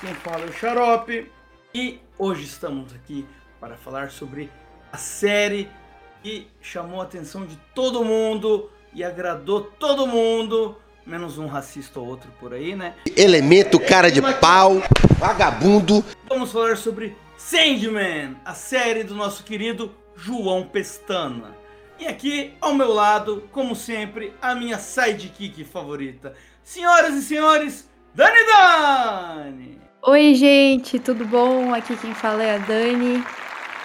quem fala é o Xarope. E hoje estamos aqui para falar sobre a série que chamou a atenção de todo mundo e agradou todo mundo, menos um racista ou outro por aí, né? Elemento cara de pau, vagabundo. Vamos falar sobre Sandman, a série do nosso querido João Pestana. E aqui ao meu lado, como sempre, a minha sidekick favorita. Senhoras e senhores, Dani Dani! Oi, gente, tudo bom? Aqui quem fala é a Dani.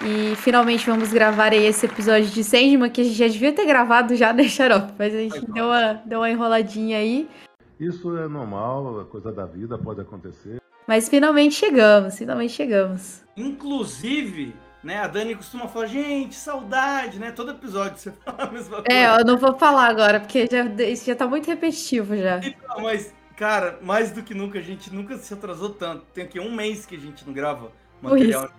E finalmente vamos gravar aí esse episódio de Sandman, que a gente já devia ter gravado já, né, Xarope? Mas a gente deu uma, deu uma enroladinha aí. Isso é normal, é coisa da vida, pode acontecer. Mas finalmente chegamos, finalmente chegamos. Inclusive, né, a Dani costuma falar, gente, saudade, né? Todo episódio você fala a mesma coisa. É, eu não vou falar agora, porque já, isso já tá muito repetitivo já. Então, mas, cara, mais do que nunca, a gente nunca se atrasou tanto. Tem aqui um mês que a gente não grava material.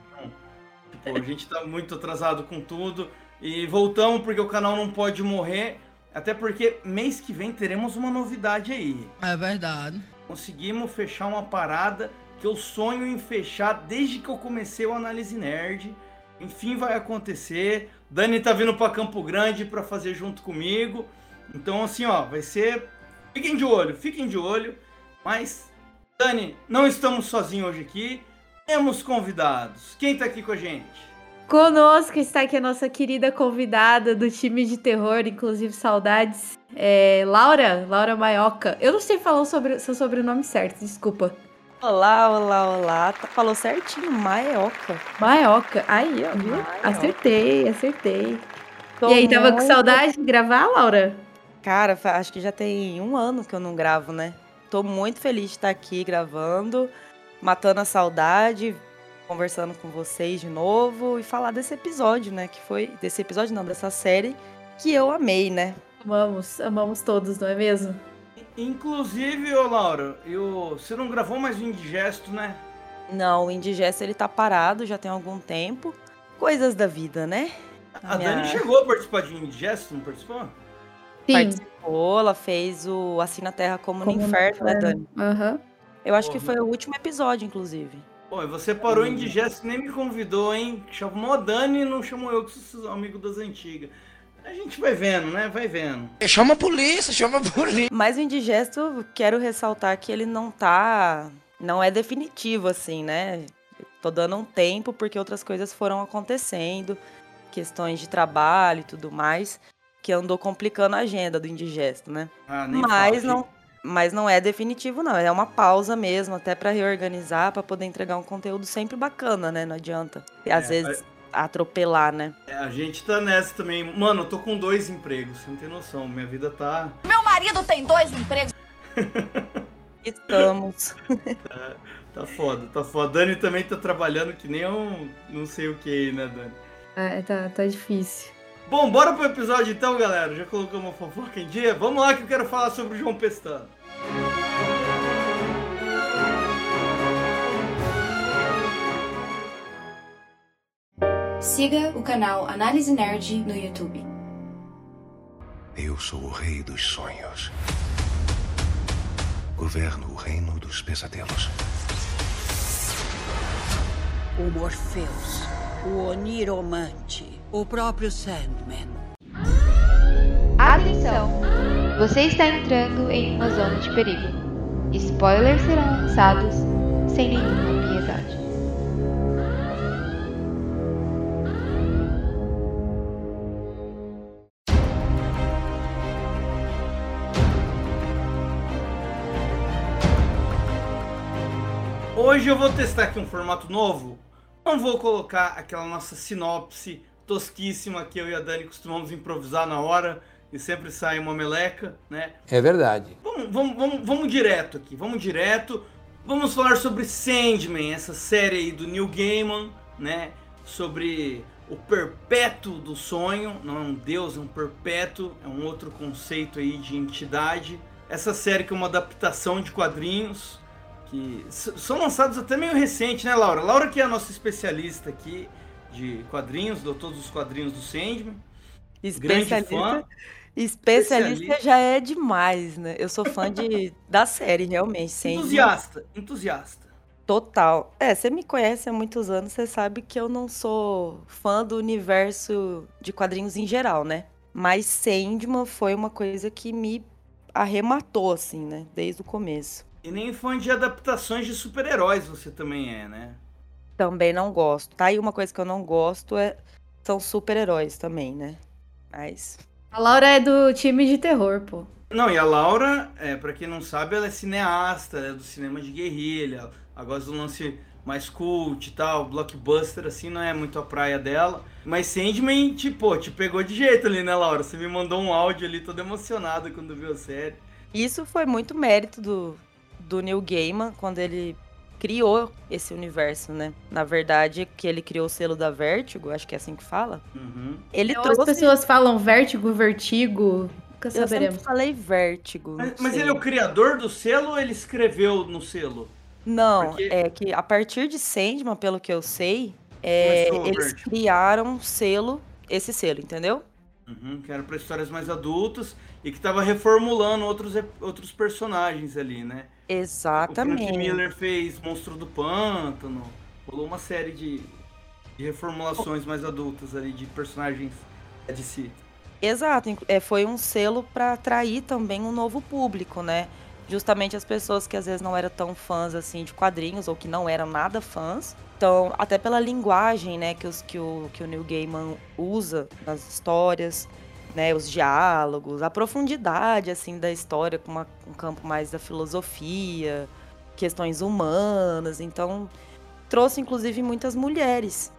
Tipo, a gente tá muito atrasado com tudo. E voltamos porque o canal não pode morrer. Até porque mês que vem teremos uma novidade aí. É verdade. Conseguimos fechar uma parada que eu sonho em fechar desde que eu comecei o Análise Nerd. Enfim, vai acontecer. Dani tá vindo para Campo Grande para fazer junto comigo. Então, assim, ó, vai ser. Fiquem de olho, fiquem de olho. Mas, Dani, não estamos sozinhos hoje aqui. Temos convidados. Quem tá aqui com a gente? Conosco está aqui a nossa querida convidada do time de terror, inclusive saudades, é Laura, Laura Maioca. Eu não sei falar o sobre, seu sobrenome certo, desculpa. Olá, olá, olá. Tá- Falou certinho, Maioca. Maioca, aí, ó, viu? Maioca. Acertei, acertei. Tô e aí, tava com muito- saudade de gravar, Laura? Cara, acho que já tem um ano que eu não gravo, né? Tô muito feliz de estar aqui gravando, matando a saudade, conversando com vocês de novo e falar desse episódio, né? Que foi. Desse episódio, não, dessa série que eu amei, né? Amamos, amamos todos, não é mesmo? Inclusive, ô Laura, eu... você não gravou mais um indigesto, né? Não, o Indigesto ele tá parado já tem algum tempo. Coisas da vida, né? A Minha- Dani chegou a participar de indigesto, não participou? Sim. Participou, ela fez o Assim na Terra como, Como no no Inferno, né. Dani? Aham. Eu acho que foi o último episódio, inclusive. Pô, e você parou em indigesto e nem me convidou, hein? Chamou a Dani e não chamou eu, que sou amigo das antigas. A gente vai vendo, né? Vai vendo. Chama a polícia, chama a polícia. Mas o indigesto, quero ressaltar que ele não tá. Não é definitivo, assim, né? Tô dando um tempo porque outras coisas foram acontecendo, questões de trabalho e tudo mais, que andou complicando a agenda do indigesto, né? Ah, nem Mas não, mas não é definitivo, não. É uma pausa mesmo, até pra reorganizar, pra poder entregar um conteúdo sempre bacana, né? Não adianta. E às É, vezes atropelar, né? É, a gente tá nessa também. Mano, eu tô com dois empregos, você não tem noção. Minha vida tá. Meu marido tem dois empregos. Estamos. Tá foda, tá foda. Dani também tá trabalhando que nem um. não sei o que aí, né, Dani? É, tá, tá difícil. Bom, bora pro episódio então, galera. Já colocou uma fofoca em dia? Vamos lá que eu quero falar sobre o João Pestano. Siga o canal Análise Nerd no YouTube. Eu sou o rei dos sonhos. Governo o reino dos pesadelos. O Morpheus, o Oniromante, o próprio Sandman. Atenção! Você está entrando em uma zona de perigo. Spoilers serão lançados sem nenhuma piedade. Hoje eu vou testar aqui um formato novo. Não vou colocar aquela nossa sinopse tosquíssima que eu e a Dani costumamos improvisar na hora. e sempre sai uma meleca, né? É verdade. Vamos, vamos, vamos, vamos direto aqui, vamos direto. Vamos falar sobre Sandman, essa série aí do Neil Gaiman, né? Sobre o perpétuo do sonho, não é um deus, é um perpétuo, é um outro conceito aí de entidade. Essa série que é uma adaptação de quadrinhos, que são lançados até meio recente, né, Laura? Laura que é a nossa especialista aqui de quadrinhos, deu todos os quadrinhos do Sandman. Especialista, especialista, especialista já é demais, né? Eu sou fã de, da série, realmente. Sandman. Entusiasta, entusiasta. Total. É, você me conhece há muitos anos, você sabe que eu não sou fã do universo de quadrinhos em geral, né? Mas Sandman foi uma coisa que me arrematou, assim, né? Desde o começo. E nem fã de adaptações de super-heróis você também é, né? Também não gosto. Tá aí uma coisa que eu não gosto é são super-heróis também, né? Mas. A Laura é do time de terror, pô. Não, e a Laura, é, para quem não sabe, ela é cineasta, é do cinema de guerrilha. Ela gosta do lance mais cult e tal, blockbuster, assim, não é muito a praia dela. Mas Sandman, tipo, te pegou de jeito ali, né, Laura? Você me mandou um áudio ali todo emocionado quando viu a série. Isso foi muito mérito do, do Neil Gaiman, quando ele criou esse universo, né? Na verdade, que ele criou o selo da Vertigo, acho que é assim que fala. Uhum. Ele Então, trouxe... As pessoas falam Vertigo, Vertigo, nunca Eu sempre saberemos. falei Vertigo. não Mas, mas ele é o criador do selo ou ele escreveu no selo? Não, Porque- é que a partir de Sandman, pelo que eu sei, é, eles Vertigo. criaram um selo, esse selo, entendeu? Uhum, que era para histórias mais adultas e que tava reformulando outros, outros personagens ali, né? O Frank Exatamente. Miller fez Monstro do Pântano, rolou uma série de, de reformulações mais adultas ali de personagens de si. Exato, é, foi um selo para atrair também um novo público, né? Justamente as pessoas que às vezes não eram tão fãs assim de quadrinhos ou que não eram nada fãs. Então, até pela linguagem, né, que, os, que, o, que o Neil Gaiman usa nas histórias, né, os diálogos, a profundidade assim da história com uma- um campo mais da filosofia, questões humanas. Então, trouxe inclusive muitas mulheres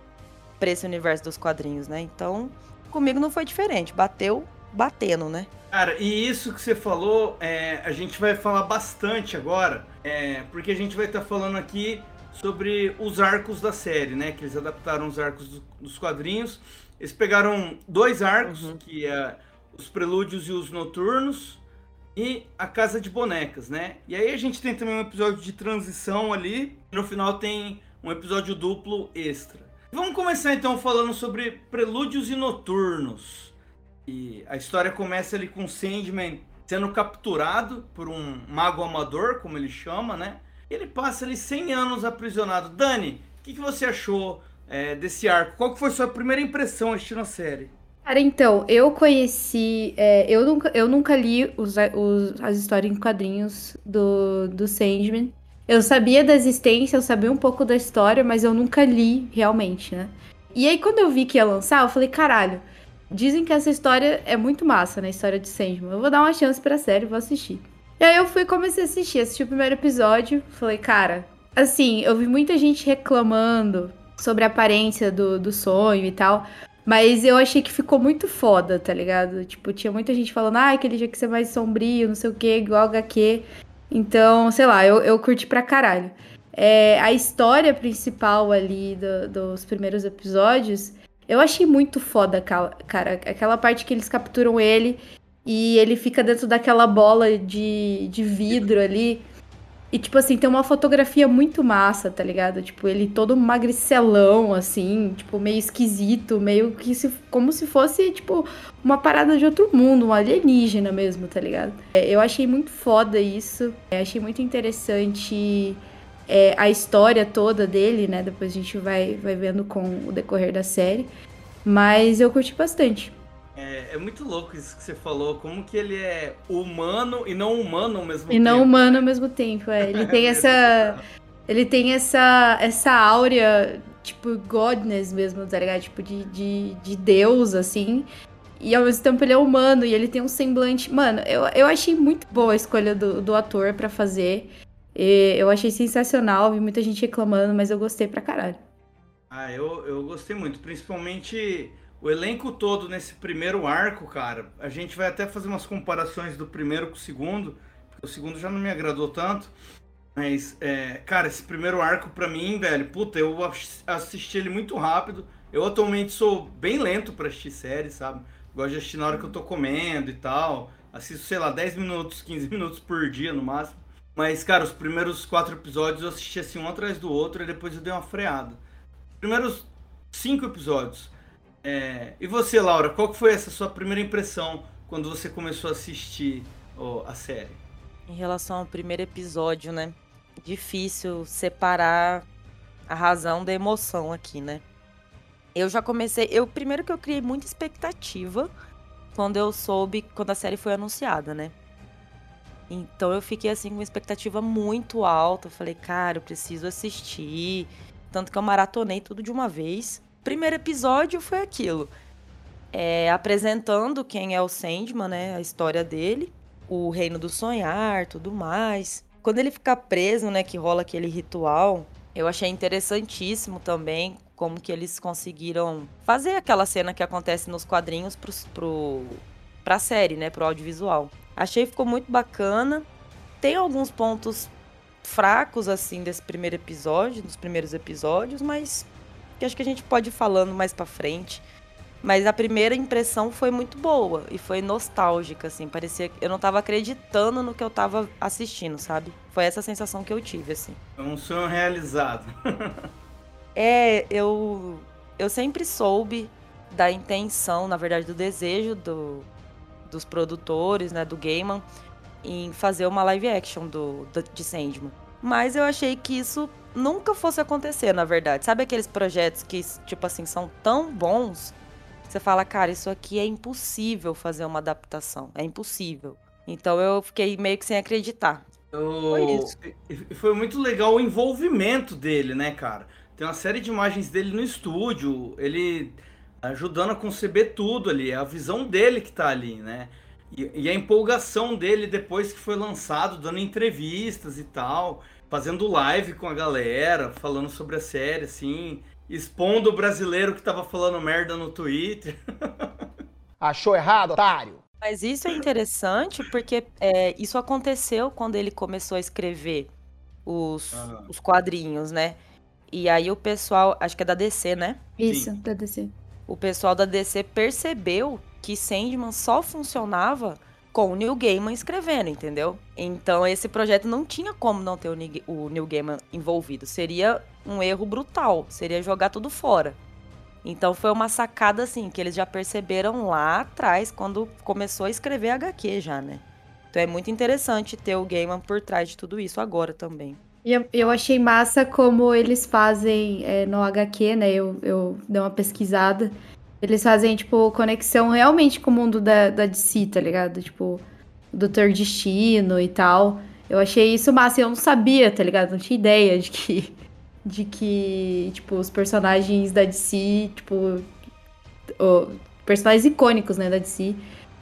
para esse universo dos quadrinhos, né? Então, comigo não foi diferente, bateu batendo, né? Cara, e isso que você falou, é, a gente vai falar bastante agora, é, porque a gente vai estar falando aqui sobre os arcos da série, né? Que eles adaptaram os arcos do- dos quadrinhos. Eles pegaram dois arcos, que é os prelúdios e os noturnos, e a Casa de Bonecas, né? E aí a gente tem também um episódio de transição ali, e no final tem um episódio duplo extra. Vamos começar então falando sobre prelúdios e noturnos. E a história começa ali com Sandman sendo capturado por um mago amador, como ele chama, né? Ele passa ali 100 anos aprisionado. Dani, o que, que você achou é, desse arco? Qual que foi sua primeira impressão assistindo a série? Cara, então, eu conheci. é, eu, nunca, eu nunca li os, os- as histórias em quadrinhos do, do Sandman. Eu sabia da existência, eu sabia um pouco da história, mas eu nunca li realmente, né? E aí, quando eu vi que ia lançar, eu falei, caralho, dizem que essa história é muito massa, né? História de Sandman. Eu vou dar uma chance pra série, vou assistir. E aí eu fui comecei a assistir, assisti o primeiro episódio, falei, cara, assim, eu vi muita gente reclamando sobre a aparência do, do sonho e tal. Mas eu achei que ficou muito foda, tá ligado? Tipo, tinha muita gente falando, ah, aquele dia que ser mais sombrio, não sei o que, igual HQ. Então, sei lá, eu, eu curti pra caralho. É, a história principal ali do- dos primeiros episódios, eu achei muito foda, ca- cara. Aquela parte que eles capturam ele e ele fica dentro daquela bola de, de vidro ali. E, tipo assim, tem uma fotografia muito massa, tá ligado? Tipo, ele todo magricelão, assim, tipo, meio esquisito, meio que se, como se fosse, tipo, uma parada de outro mundo, um alienígena mesmo, tá ligado? É, eu achei muito foda isso. É, achei muito interessante é, a história toda dele, né? Depois a gente vai, vai vendo com o decorrer da série. Mas eu curti bastante. É, é muito louco isso que você falou, como que ele é humano e não humano ao mesmo E tempo. não humano ao mesmo tempo, é. Ele tem essa. Ele tem essa, essa áurea, tipo, godness mesmo, tá ligado? Tipo, de, de, de Deus, assim. E ao mesmo tempo ele é humano e ele tem um semblante. Mano, eu, eu achei muito boa a escolha do, do ator pra fazer. E eu achei sensacional, vi muita gente reclamando, mas eu gostei pra caralho. Ah, eu, eu gostei muito, principalmente o elenco todo nesse primeiro arco, cara, a gente vai até fazer umas comparações do primeiro com o segundo, porque o segundo já não me agradou tanto. Mas, é, cara, esse primeiro arco pra mim, velho, puta, eu assisti ele muito rápido. Eu atualmente sou bem lento pra assistir séries, sabe? Gosto de assistir na hora que eu tô comendo e tal. Assisto, sei lá, 10 minutos, 15 minutos por dia no máximo. Mas, cara, os primeiros quatro episódios eu assisti assim um atrás do outro e depois eu dei uma freada. Primeiros cinco episódios é, e você, Laura, qual foi essa sua primeira impressão quando você começou a assistir oh, a série? Em relação ao primeiro episódio, né? Difícil separar a razão da emoção aqui, né? Eu já comecei. Eu primeiro que eu criei muita expectativa quando eu soube quando a série foi anunciada, né? Então eu fiquei assim com uma expectativa muito alta. Eu falei, cara, eu preciso assistir. Tanto que eu maratonei tudo de uma vez primeiro episódio foi aquilo. É, apresentando quem é o Sandman, né? A história dele, o reino do sonhar, tudo mais. Quando ele fica preso, né? Que rola aquele ritual, eu achei interessantíssimo também como que eles conseguiram fazer aquela cena que acontece nos quadrinhos pro, pro, pra série, né? Pro audiovisual. Achei ficou muito bacana. Tem alguns pontos fracos, assim, desse primeiro episódio, dos primeiros episódios, mas que acho que a gente pode ir falando mais para frente. Mas a primeira impressão foi muito boa e foi nostálgica, assim. Parecia que eu não tava acreditando no que eu tava assistindo, sabe? Foi essa sensação que eu tive, assim. É um sonho realizado. é, eu, eu sempre soube da intenção, na verdade, do desejo do, dos produtores, né, do Gaiman, em fazer uma live action do, do, de Sandman. Mas eu achei que isso nunca fosse acontecer, na verdade. Sabe aqueles projetos que, tipo assim, são tão bons você fala, cara, isso aqui é impossível fazer uma adaptação. É impossível. Então eu fiquei meio que sem acreditar. Eu... Foi isso. E foi muito legal o envolvimento dele, né, cara? Tem uma série de imagens dele no estúdio, ele ajudando a conceber tudo ali, é a visão dele que tá ali, né? E, e a empolgação dele depois que foi lançado, dando entrevistas e tal fazendo live com a galera, falando sobre a série, assim, expondo o brasileiro que tava falando merda no Twitter. Achou errado, otário? Mas isso é interessante porque é, isso aconteceu quando ele começou a escrever os, uhum. os quadrinhos, né? E aí o pessoal, acho que é da DC, né? Isso, Sim. da DC. O pessoal da DC percebeu que Sandman só funcionava com o Neil Gaiman escrevendo, entendeu? Então esse projeto não tinha como não ter o Neil Gaiman envolvido. Seria um erro brutal, seria jogar tudo fora. Então foi uma sacada assim que eles já perceberam lá atrás quando começou a escrever HQ já, né? Então é muito interessante ter o Gaiman por trás de tudo isso agora também. E eu, achei massa como eles fazem é, no HQ, né? Eu, eu dei uma pesquisada. Eles fazem, tipo, conexão realmente com o mundo da, da DC, tá ligado? Tipo, Doutor Destino e tal. Eu achei isso massa. Eu não sabia, tá ligado? Não tinha ideia de que. De que, tipo, os personagens da DC, tipo. O, personagens icônicos, né, da DC,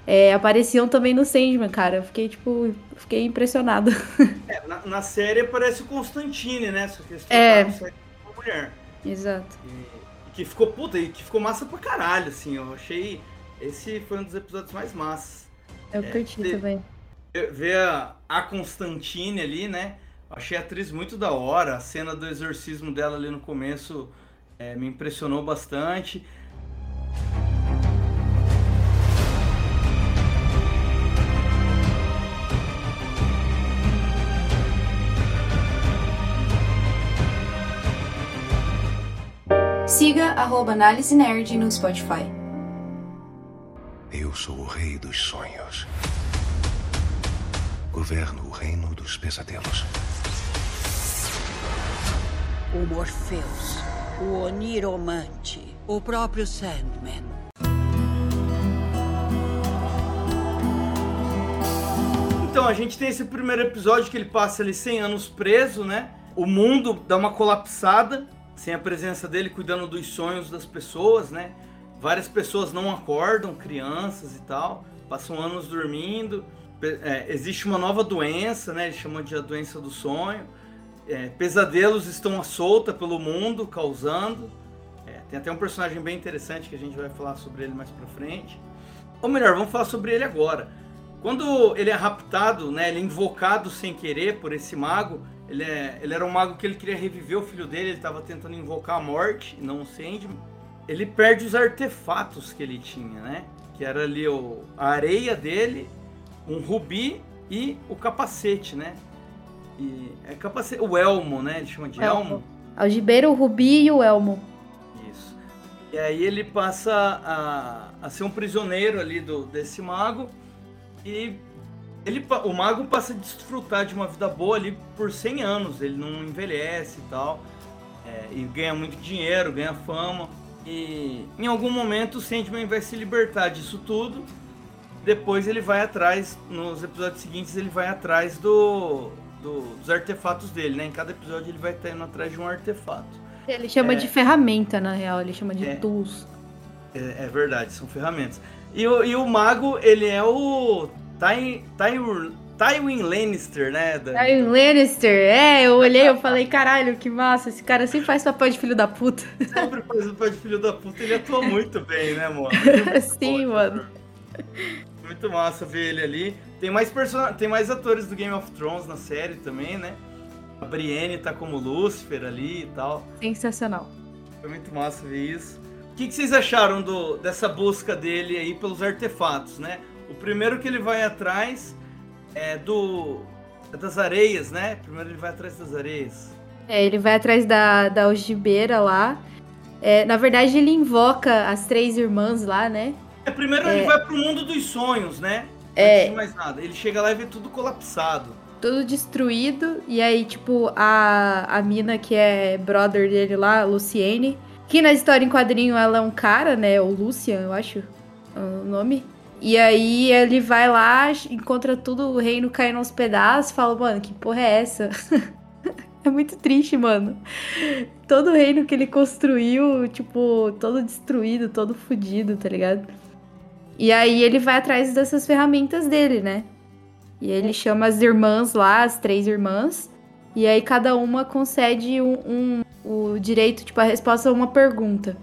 é, apareciam também no Sandman, cara. Eu fiquei, tipo, fiquei impressionado. É, na, na, série aparece o Constantine, né? Só que é. uma mulher. Exato. E que ficou puta e que ficou massa pra caralho, assim. Eu achei. Esse foi um dos episódios mais massas. Eu é, curti ver, também. Ver a, a Constantine ali, né? Achei a atriz muito da hora. A cena do exorcismo dela ali no começo é, me impressionou bastante. Siga arroba Análise Nerd no Spotify. Eu sou o rei dos sonhos. Governo o reino dos pesadelos. O Morpheus, o Oniromante, o próprio Sandman. Então, a gente tem esse primeiro episódio que ele passa ali 100 anos preso, né? O mundo dá uma colapsada sem a presença dele cuidando dos sonhos das pessoas, né? Várias pessoas não acordam, crianças e tal, passam anos dormindo. É, existe uma nova doença, né? Eles chamam de a doença do sonho. É, pesadelos estão à solta pelo mundo, causando. É, tem até um personagem bem interessante que a gente vai falar sobre ele mais pra frente. Ou melhor, vamos falar sobre ele agora. Quando ele é raptado, né, ele é invocado sem querer por esse mago, ele, é, ele era um mago que ele queria reviver o filho dele, ele estava tentando invocar a morte, não o Sandman. Ele perde os artefatos que ele tinha, né? Que era ali o, a areia dele, um rubi e o capacete, né? E é capacete, o elmo, né? Ele chama de elmo. elmo. Algibeira, o rubi e o elmo. Isso. E aí ele passa a, a ser um prisioneiro ali do, desse mago e ele, o mago passa a desfrutar de uma vida boa ali por 100 anos. Ele não envelhece e tal. É, e ganha muito dinheiro, ganha fama. E em algum momento o Sandman vai se libertar disso tudo. Depois ele vai atrás, nos episódios seguintes, ele vai atrás do, do dos artefatos dele, né? Em cada episódio ele vai estar indo atrás de um artefato. Ele chama é, de ferramenta, na real, ele chama de é, tools. É, é, verdade, são ferramentas. E e o mago, ele é o Ty, Ty, Tywin Lannister, né? Da... Tywin Lannister, é, eu olhei e falei, caralho, que massa, esse cara sempre faz papel de filho da puta. Sempre faz papel de filho da puta, ele atua muito bem, né, mano? Sim, mano. Muito massa ver ele ali. Tem mais, person... Tem mais atores do Game of Thrones na série também, né? A Brienne tá como Lucifer ali e tal. Sensacional. Foi muito massa ver isso. O que, que vocês acharam do, dessa busca dele aí pelos artefatos, né? O primeiro que ele vai atrás é do é das areias, né? Primeiro ele vai atrás das areias. É, ele vai atrás da, da algibeira lá. É, na verdade, ele invoca as três irmãs lá, né? É, primeiro é... ele vai pro mundo dos sonhos, né? É. Não mais nada. Ele chega lá e vê tudo colapsado. Tudo destruído. E aí, tipo, a, a mina que é brother dele lá, Luciene. Que na história em quadrinho ela é um cara, né? O Lucian, eu acho. O nome. E aí ele vai lá, encontra tudo o reino caindo aos pedaços, fala, mano, que porra é essa? é muito triste, mano. Todo o reino que ele construiu, tipo, todo destruído, todo fodido, tá ligado? E aí ele vai atrás dessas ferramentas dele, né? E ele chama as irmãs lá, as três irmãs, e aí cada uma concede um, um o direito, tipo, a resposta a uma pergunta.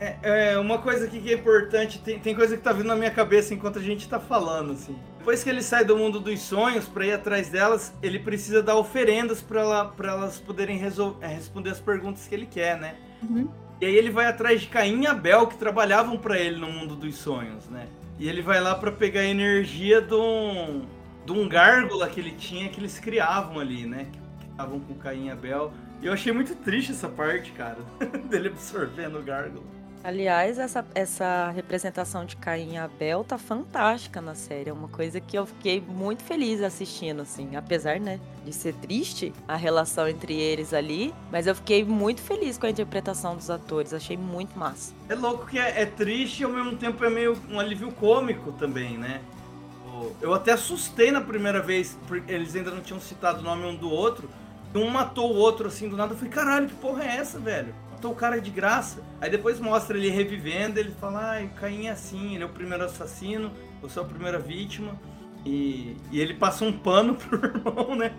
É, é, uma coisa aqui que é importante, tem, tem coisa que tá vindo na minha cabeça enquanto a gente tá falando, assim. Depois que ele sai do mundo dos sonhos para ir atrás delas, ele precisa dar oferendas para ela, elas poderem é, responder as perguntas que ele quer, né? Uhum. E aí ele vai atrás de Caim e Abel, que trabalhavam para ele no mundo dos sonhos, né? E ele vai lá para pegar a energia de um, de um gárgula que ele tinha, que eles criavam ali, né? Que estavam com Caim e Abel. E eu achei muito triste essa parte, cara, dele absorvendo o gárgula. Aliás, essa, essa representação de Caim e Abel tá fantástica na série. É uma coisa que eu fiquei muito feliz assistindo, assim. Apesar, né, de ser triste a relação entre eles ali. Mas eu fiquei muito feliz com a interpretação dos atores. Achei muito massa. É louco que é, é triste e ao mesmo tempo é meio um alívio cômico também, né? Eu até assustei na primeira vez, eles ainda não tinham citado o nome um do outro. Um matou o outro assim do nada. Eu falei, caralho, que porra é essa, velho? Matou o cara de graça. Aí depois mostra ele revivendo, ele fala, ah, o Caim é assim, ele é o primeiro assassino, eu sou a primeira vítima. E, e ele passa um pano pro irmão, né?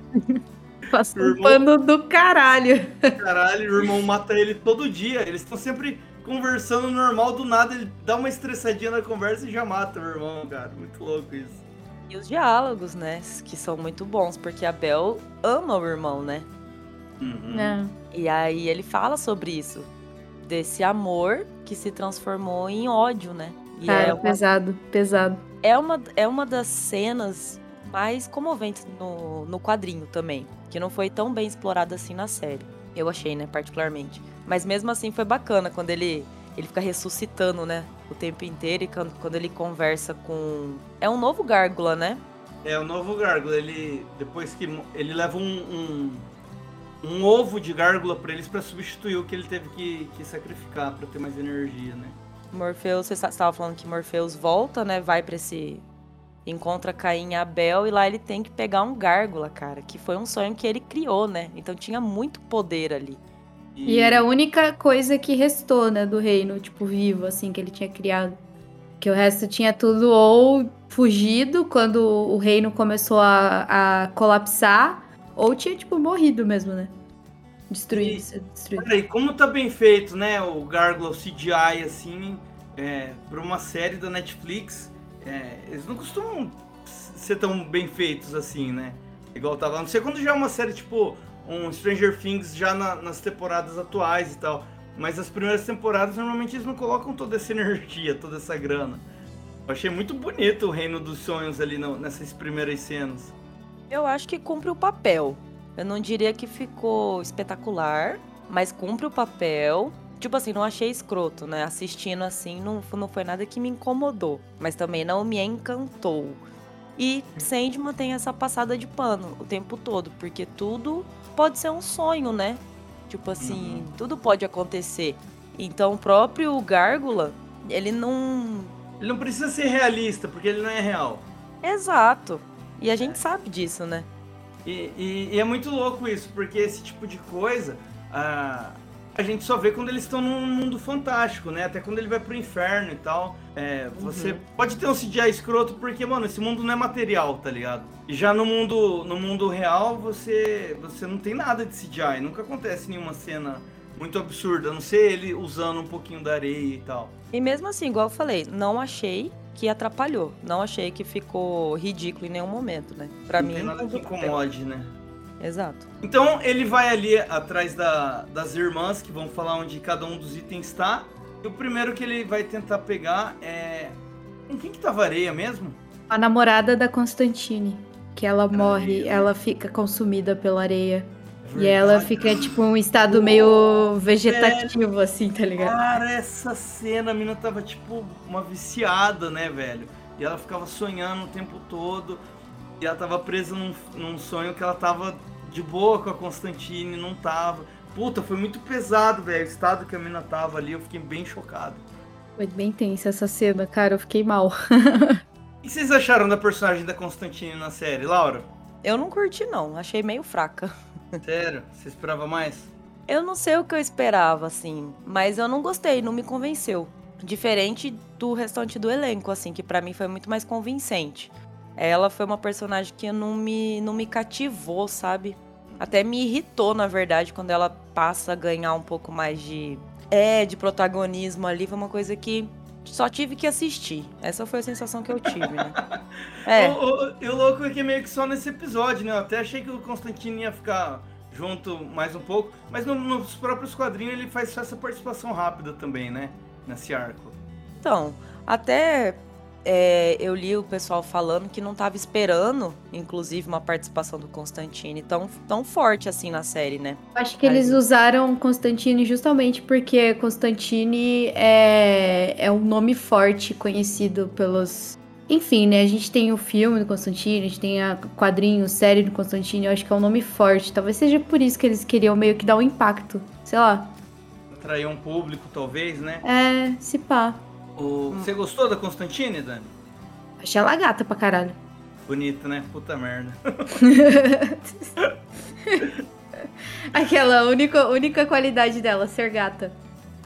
Passa um pano do caralho. Caralho, o irmão mata ele todo dia. Eles estão sempre conversando normal, do nada ele dá uma estressadinha na conversa e já mata o irmão, cara. Muito louco isso. E os diálogos, né? Que são muito bons, porque a Bel ama o irmão, né? Uhum. É. E aí ele fala sobre isso. Desse amor que se transformou em ódio, né? E Cara, é uma... pesado, pesado. É uma, é uma das cenas mais comoventes no, no quadrinho também. Que não foi tão bem explorada assim na série. Eu achei, né, particularmente. Mas mesmo assim foi bacana quando ele, ele fica ressuscitando, né? O tempo inteiro e quando, quando ele conversa com. É um novo gárgula, né? É o um novo gárgula. Ele. Depois que. Ele leva um, um um ovo de gárgula para eles para substituir o que ele teve que, que sacrificar para ter mais energia, né? Morpheus, você estava falando que Morpheus volta, né? Vai para esse encontra Caim e Abel e lá ele tem que pegar um gárgula, cara, que foi um sonho que ele criou, né? Então tinha muito poder ali. E... e era a única coisa que restou, né, do reino, tipo, vivo, assim, que ele tinha criado. Que o resto tinha tudo ou fugido quando o reino começou a, a colapsar, ou tinha, tipo, morrido mesmo, né? destruído, E-. Peraí, como tá bem feito, né? O Gargoyle CGI, assim, é, pra uma série da Netflix, é, eles não costumam ser tão bem feitos assim, né? Igual tava. Não sei quando já é uma série tipo um Stranger Things já na- nas temporadas atuais e tal. Mas as primeiras temporadas normalmente eles não colocam toda essa energia, toda essa grana. Eu achei muito bonito o Reino dos Sonhos ali no- nessas primeiras cenas. Eu acho que cumpre o papel. Eu não diria que ficou espetacular, mas cumpre o papel. Tipo assim, não achei escroto, né? Assistindo assim, não, não foi nada que me incomodou. Mas também não me encantou. E Sandman tem essa passada de pano o tempo todo, porque tudo pode ser um sonho, né? Tipo assim, tudo pode acontecer. Então o próprio Gárgula, ele não. Ele não precisa ser realista, porque ele não é real. Exato. E a gente sabe disso, né? E, e- e é muito louco isso, porque esse tipo de coisa a, a gente só vê quando eles estão num mundo fantástico, né? Até quando ele vai pro inferno e tal. É, você pode ter um CGI escroto porque, mano, esse mundo não é material, tá ligado? E já no mundo, no mundo real, você, você não tem nada de CGI. Nunca acontece nenhuma cena muito absurda, a não ser ele usando um pouquinho da areia e tal. E mesmo assim, igual eu falei, não achei que atrapalhou. Não achei que ficou ridículo em nenhum momento, né? Pra não mim, tem nada que incomode, né? Exato. Então ele vai ali atrás da- das irmãs que vão falar onde cada um dos itens está. E o primeiro que ele vai tentar pegar é. Com quem que tava a areia mesmo? A namorada da Constantine, que ela morre, Areia. ela fica consumida pela areia. E Verdade. ela fica, tipo, um estado meio vegetativo, assim, tá ligado? Cara, essa cena, a mina tava tipo uma viciada, né, velho? E ela ficava sonhando o tempo todo. E ela tava presa num, num sonho que ela tava de boa com a Constantine, não tava. Puta, foi muito pesado, velho. O estado que a mina tava ali, eu fiquei bem chocado. Foi bem tensa essa cena, cara, eu fiquei mal. O que vocês acharam da personagem da Constantine na série, Laura? Eu não curti, não. Achei meio fraca. Sério? Você esperava mais? Eu não sei o que eu esperava, assim. Mas eu não gostei, não me convenceu. Diferente do restante do elenco, assim, que pra mim foi muito mais convincente. Ela foi uma personagem que não me, não me cativou, sabe? Até me irritou, na verdade, quando ela passa a ganhar um pouco mais de. É, de protagonismo ali. Foi uma coisa que só tive que assistir. Essa foi a sensação que eu tive, né? É. O, o- e o louco é que meio que só nesse episódio, né? Eu até achei que o Constantine ia ficar junto mais um pouco, mas no- nos próprios quadrinhos ele faz só essa participação rápida também, né? Nesse arco. Então, até é, eu li o pessoal falando que não tava esperando, inclusive, uma participação do Constantine tão, tão forte assim na série, né? Acho que eles usaram Constantine justamente porque Constantine é, é um nome forte, conhecido pelos. Enfim, né? A gente tem o filme do Constantine, a gente tem a quadrinho, série do Constantine, eu acho que é um nome forte. Talvez seja por isso que eles queriam meio que dar um impacto. Sei lá. Atrair um público, talvez, né? É, se pá. O- Você gostou da Constantine, Dani? Achei ela gata pra caralho. Bonita, né? Puta merda. Aquela única, única qualidade dela, ser gata.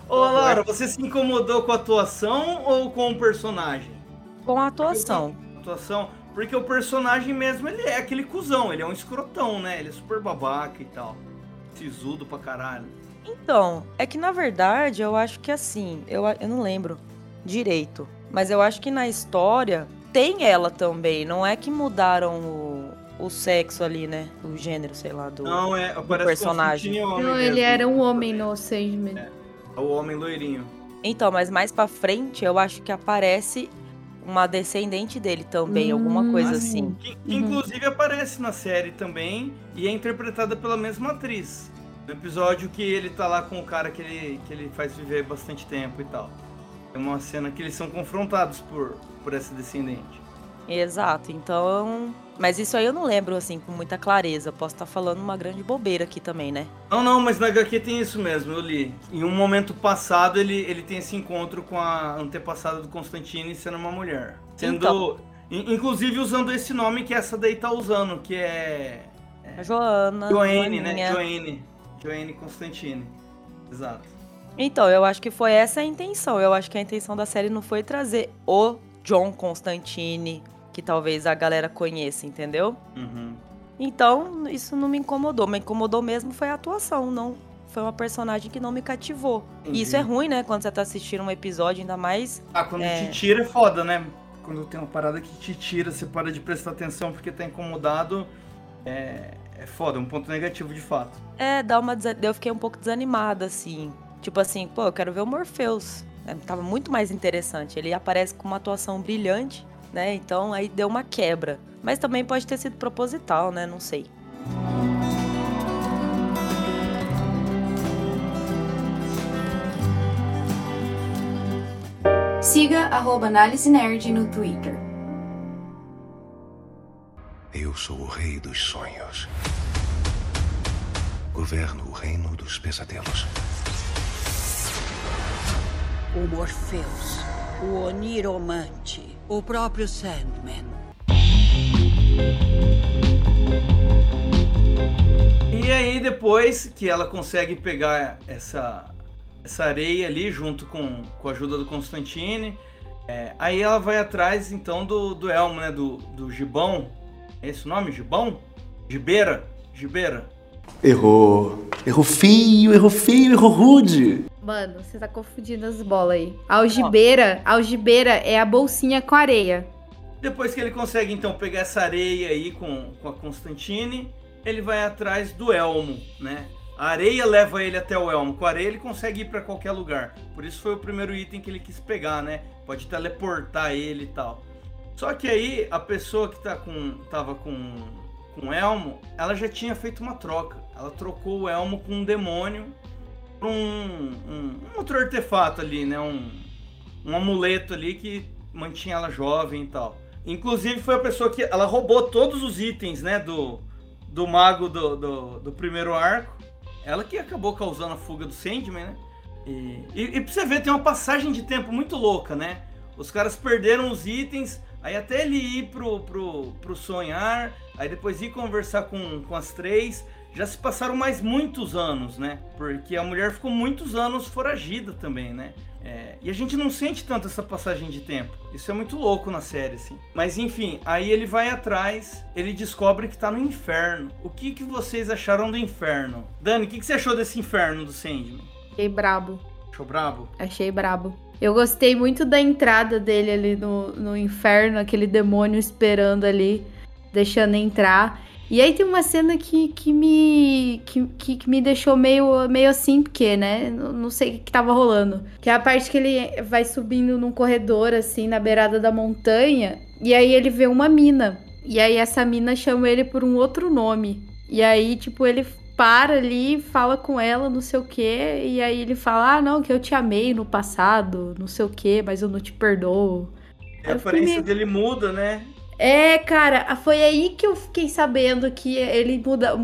Ô, Laura, você se incomodou com a atuação ou com o personagem? Com a atuação. Atuação, porque o personagem mesmo, ele é aquele cuzão, ele é um escrotão, né? Ele é super babaca e tal. Sisudo pra caralho. Então, é que na verdade eu acho que assim, eu, eu não lembro direito, mas eu acho que na história tem ela também, não é que mudaram o, o sexo ali, né? O gênero, sei lá, do. Não, é, parece personagem. Homem Não, ele era um homem no Sandman. É o homem loirinho. Então, mas mais pra frente eu acho que aparece uma descendente dele também, alguma coisa Hum. assim. Que, que inclusive aparece na série também e é interpretada pela mesma atriz. No episódio que ele tá lá com o cara que ele, que ele faz viver bastante tempo e tal. É uma cena que eles são confrontados por, por essa descendente. Exato, então. Mas isso aí eu não lembro, assim, com muita clareza. Posso estar falando uma grande bobeira aqui também, né? Não, não, mas na HQ tem isso mesmo, eu li. Em um momento passado, ele, ele tem esse encontro com a antepassada do Constantine sendo uma mulher. Sendo. Então. in- Inclusive usando esse nome que essa daí tá usando, que é. A Joana. Joanne, né? Joaninha. Joanne. Joanne Constantine. Exato. Então, eu acho que foi essa a intenção. Eu acho que a intenção da série não foi trazer o John Constantine, que talvez a galera conheça, entendeu? Uhum. Então, isso não me incomodou. Me incomodou mesmo foi a atuação, não foi uma personagem que não me cativou. E isso é ruim, né? Quando você tá assistindo um episódio, ainda mais. Ah, quando É. te tira é foda, né? Quando tem uma parada que te tira, você para de prestar atenção porque tá incomodado, é, é foda, é um ponto negativo de fato. É, dá uma. Eu fiquei um pouco desanimada, assim. Tipo assim, pô, eu quero ver o Morpheus. É, tava muito mais interessante. Ele aparece com uma atuação brilhante, né? Então aí deu uma quebra. Mas também pode ter sido proposital, né? Não sei. Siga arroba Análise Nerd no Twitter. Eu sou o rei dos sonhos. Governo o reino dos pesadelos. O Morpheus, o Oniromante, o próprio Sandman. E aí depois que ela consegue pegar essa, essa areia ali junto com, com a ajuda do Constantine, é, aí ela vai atrás então do, do Elmo, né? Do, do Gibão. É esse o nome? Gibão? Gibeira? Gibeira. Errou. Errou feio, errou feio, errou rude. Mano, você tá confundindo as bolas aí. A algibeira, a algibeira é a bolsinha com areia. Depois que ele consegue então pegar essa areia aí com, com a Constantine, ele vai atrás do Elmo, né? A areia leva ele até o Elmo. Com a areia ele consegue ir pra qualquer lugar. Por isso foi o primeiro item que ele quis pegar, né? Pode teleportar ele e tal. Só que aí a pessoa que tá com, tava com, com o Elmo, ela já tinha feito uma troca. Ela trocou o Elmo com um demônio por um, um, um outro artefato ali, né? Um, um amuleto ali que mantinha ela jovem e tal. Inclusive foi a pessoa que ela roubou todos os itens, né, do, do mago do, do, do primeiro arco. Ela que acabou causando a fuga do Sandman, né? E, e, e pra você ver, tem uma passagem de tempo muito louca, né? Os caras perderam os itens, aí até ele ir pro, pro, pro sonhar, aí depois ir conversar com, com as três. Já se passaram mais muitos anos, né? Porque a mulher ficou muitos anos foragida também, né? É, e a gente não sente tanto essa passagem de tempo. Isso é muito louco na série, assim. Mas enfim, aí ele vai atrás, ele descobre que tá no inferno. O que, que vocês acharam do inferno? Dani, o que, que você achou desse inferno do Sandman? Achei brabo. Achou brabo? Achei brabo. Eu gostei muito da entrada dele ali no, no inferno, aquele demônio esperando ali, deixando entrar. E aí tem uma cena que, que, me, que, que, me deixou meio, meio assim, porque, né? Não sei o que, que tava rolando. Que é a parte que ele vai subindo num corredor, assim, na beirada da montanha. E aí ele vê uma mina. E aí essa mina chama ele por um outro nome. E aí, tipo, ele para ali, fala com ela, não sei o quê. E aí ele fala: Ah, não, que eu te amei no passado, não sei o quê, mas eu não te perdoo. A Eu fiquei aparência meio- dele muda, né? É, cara, foi aí que eu fiquei sabendo que ele muda,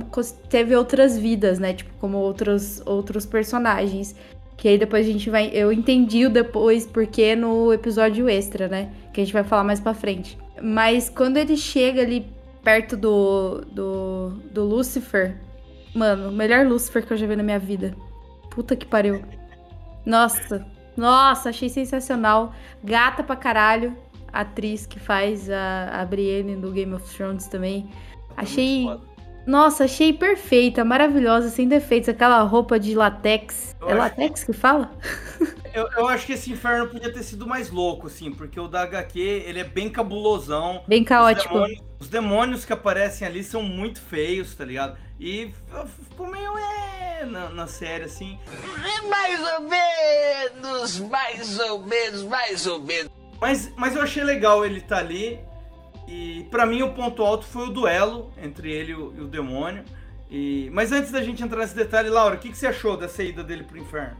teve outras vidas, né? Tipo, como outros, outros personagens. Que aí depois a gente vai. Eu entendi o depois, porque no episódio extra, né? Que a gente vai falar mais pra frente. Mas quando ele chega ali perto do, do, do Lucifer, mano, o melhor Lucifer que eu já vi na minha vida. Puta que pariu. Nossa, nossa, achei sensacional. Gata pra caralho. Atriz que faz a, a Brienne do Game of Thrones também. Achei. Nossa, achei perfeita, maravilhosa, sem defeitos. Aquela roupa de latex. Eu é latex que fala? Eu, eu acho que esse inferno podia ter sido mais louco, assim, porque o da HQ, ele é bem cabulosão. Bem Os caótico. demônios, os demônios que aparecem ali são muito feios, tá ligado? E ficou meio é na, na série, assim. Mais ou menos, mais ou menos, mais ou menos. Mas, mas eu achei legal ele estar ali. E pra mim o ponto alto foi o duelo entre ele e o, e o demônio. E, mas antes da gente entrar nesse detalhe, Laura, o que, que você achou dessa ida dele pro inferno?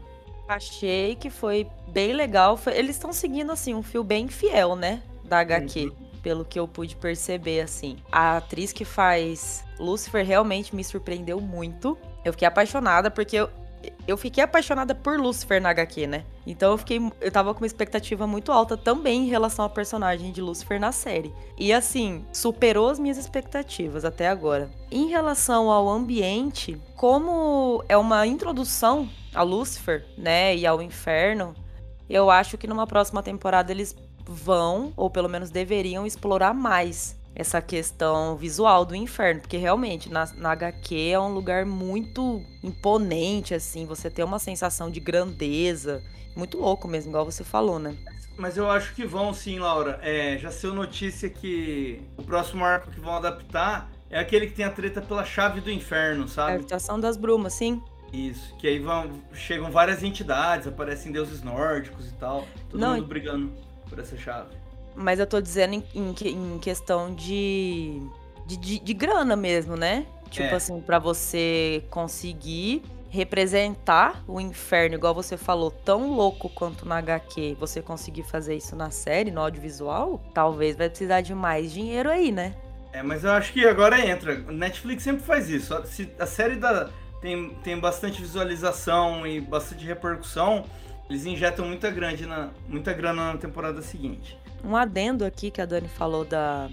Achei que foi bem legal. Foi- Eles estão seguindo, assim, um fio bem fiel, né? Da HQ. Pelo que eu pude perceber, assim. A atriz que faz Lucifer realmente me surpreendeu muito. Eu fiquei apaixonada, porque eu, eu fiquei apaixonada por Lucifer na HQ, né? Então eu fiquei. Eu tava com uma expectativa muito alta também em relação ao personagem de Lucifer na série. E assim, superou as minhas expectativas até agora. Em relação ao ambiente, como é uma introdução a Lucifer, né, e ao inferno, eu acho que numa próxima temporada eles vão, ou pelo menos deveriam, explorar mais essa questão visual do inferno, porque realmente na, na HQ é um lugar muito imponente, assim, você tem uma sensação de grandeza, muito louco mesmo, igual você falou, né? Mas eu acho que vão sim, Laura. É, já saiu notícia que o próximo arco que vão adaptar é aquele que tem a treta pela chave do inferno, A sabe? habitação das brumas, sim. Isso, que aí vão, chegam várias entidades, aparecem deuses nórdicos e tal, todo Não, mundo brigando por essa chave. Mas eu tô dizendo em, em em questão de, de, de, de grana mesmo, né? Tipo É. assim, pra você conseguir representar o inferno, igual você falou, tão louco quanto na HQ, você conseguir fazer isso na série, no audiovisual, talvez vai precisar de mais dinheiro aí, né? É, mas eu acho que agora entra. Netflix sempre faz isso. Se a série dá, tem, tem bastante visualização e bastante repercussão, eles injetam muita, grande na, muita grana na temporada seguinte. Um adendo aqui que a Dani falou da,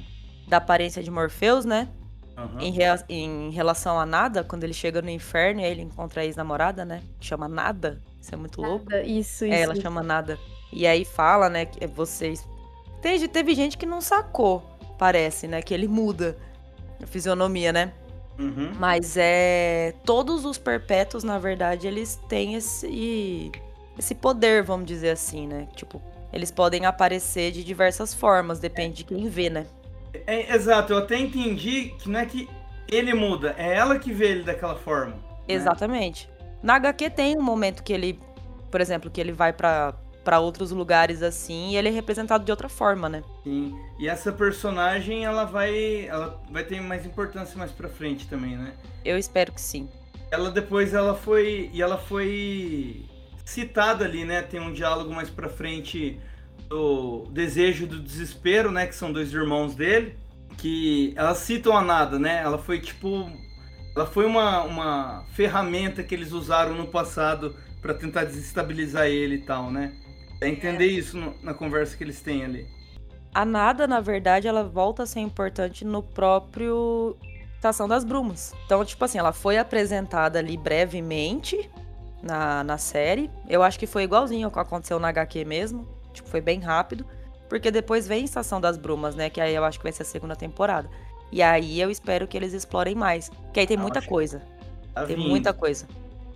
da aparência de Morpheus, né? Aham. Em, rea- em relação a Nada, quando ele chega no inferno e aí ele encontra a ex-namorada, né? Chama Nada. Isso é muito louco. Isso, isso. É, ela chama Nada. E aí fala, né, que vocês. Teve, teve gente que não sacou, parece, né? Que ele muda a fisionomia, né? Uhum. Mas é. Todos os perpétuos, na verdade, eles têm esse. Esse poder, vamos dizer assim, né? Tipo, eles podem aparecer de diversas formas, depende de quem vê, né? É, exato, eu até entendi que não é que ele muda, é ela que vê ele daquela forma. né? Exatamente. Na HQ tem um momento que ele, por exemplo, que ele vai pra para outros lugares assim e ele é representado de outra forma, né? Sim. E essa personagem, ela vai, ela vai ter mais importância mais pra frente também, né? Eu espero que sim. Ela depois ela foi e ela foi citada ali, né? Tem um diálogo mais pra frente do desejo do desespero, né? Que são dois irmãos dele, que elas citam a nada, né? Ela foi tipo, ela foi uma, uma ferramenta que eles usaram no passado pra tentar desestabilizar ele e tal, né? É entender isso no- na conversa que eles têm ali. A nada, na verdade, ela volta a ser importante no próprio Estação das Brumas. Então, tipo assim, ela foi apresentada ali brevemente na, na série. Eu acho que foi igualzinho ao que aconteceu na HQ mesmo. Tipo, foi bem rápido. Porque depois vem Estação das Brumas, né? Que aí eu acho que vai ser a segunda temporada. E aí eu espero que eles explorem mais. Que aí tem muita acho- coisa. Tá Tem vindo. muita coisa.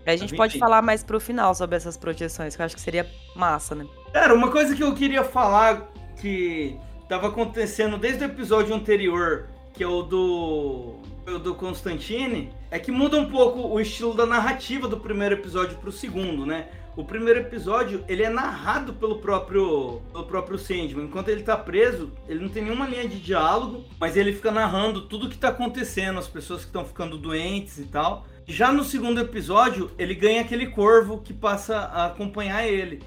A gente vindo pode falar mais pro final sobre essas projeções, que eu acho que seria massa, né? Cara, uma coisa que eu queria falar que tava acontecendo desde o episódio anterior, que é o do, do Constantine, é que muda um pouco o estilo da narrativa do primeiro episódio pro segundo, né? O primeiro episódio, ele é narrado pelo próprio, pelo próprio Sandman. Enquanto ele tá preso, ele não tem nenhuma linha de diálogo, mas ele fica narrando tudo que tá acontecendo, as pessoas que estão ficando doentes e tal. Já no segundo episódio, ele ganha aquele corvo que passa a acompanhar ele.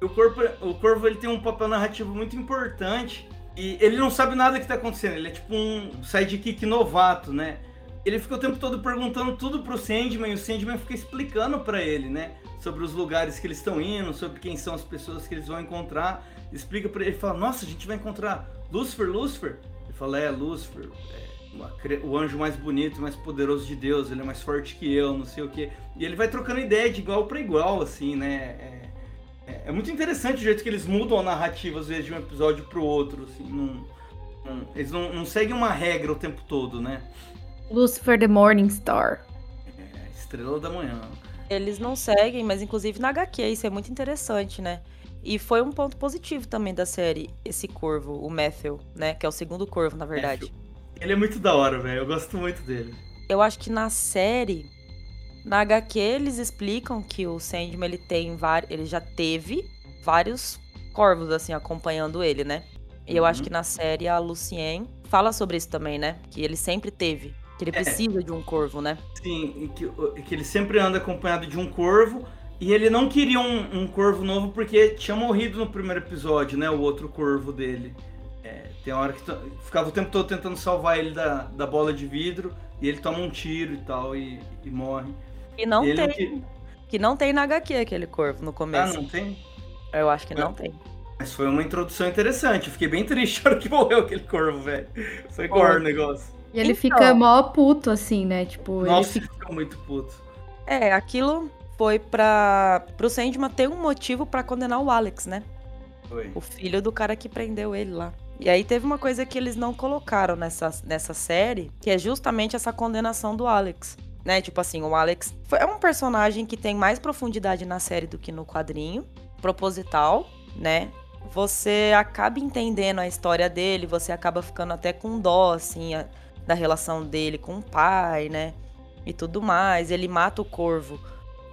O, corpo, o Corvo ele tem um papel narrativo muito importante e ele não sabe nada que tá acontecendo. Ele é tipo um sidekick novato, né? Ele fica o tempo todo perguntando tudo pro Sandman e o Sandman fica explicando pra ele, né? Sobre os lugares que eles estão indo, sobre quem são as pessoas que eles vão encontrar. Explica pra ele, ele fala: Nossa, a gente vai encontrar Lucifer, Lucifer? Ele fala: É, Lucifer, é uma o anjo mais bonito, mais poderoso de Deus, ele é mais forte que eu, não sei o quê. E ele vai trocando ideia de igual pra igual, assim, né? É, é, é muito interessante o jeito que eles mudam a narrativa, às vezes, de um episódio pro outro, assim. Não, não- eles não, não seguem uma regra o tempo todo, né? Lucifer the Morning Star. É, estrela da manhã. Eles não seguem, mas inclusive na HQ, isso é muito interessante, né? E foi um ponto positivo também da série, esse corvo, o Matthew, né? Que é o segundo corvo, na verdade. Ele é muito da hora, velho. Eu gosto muito dele. Eu acho que na série, na HQ, eles explicam que o Sandman, ele tem. Ele já teve vários corvos, assim, acompanhando ele, né? E eu acho Uhum. que na série a Lucien fala sobre isso também, né? Que ele sempre teve. Que ele É. precisa de um corvo, né? Sim, e que, que ele sempre anda acompanhado de um corvo. E ele não queria um, um corvo novo porque tinha morrido no primeiro episódio, né? O outro corvo dele. É, tem hora que ficava o tempo todo tentando salvar ele da, da bola de vidro. E ele toma um tiro e tal e, e morre. E não ele não tem. Que não tem na HQ aquele corvo no Ah, começo. não tem? Eu acho que não tem. Mas foi uma introdução interessante. Eu fiquei bem triste na hora que morreu aquele corvo, velho. Foi gore o negócio. E ele Então. fica mó puto, assim, né? Tipo, ele Nossa, fica. ele ficou muito puto. É, aquilo foi pra. pro Sandman ter um motivo pra condenar o Alex, né? Foi. O filho do cara que prendeu ele lá. E aí teve uma coisa que eles não colocaram nessa, nessa série, que é justamente essa condenação do Alex. Né? Tipo assim, o Alex é um personagem que tem mais profundidade na série do que no quadrinho, proposital, né? Você acaba entendendo a história dele, você acaba ficando até com dó, assim, a- da relação dele com o pai, né? E tudo mais. Ele mata o corvo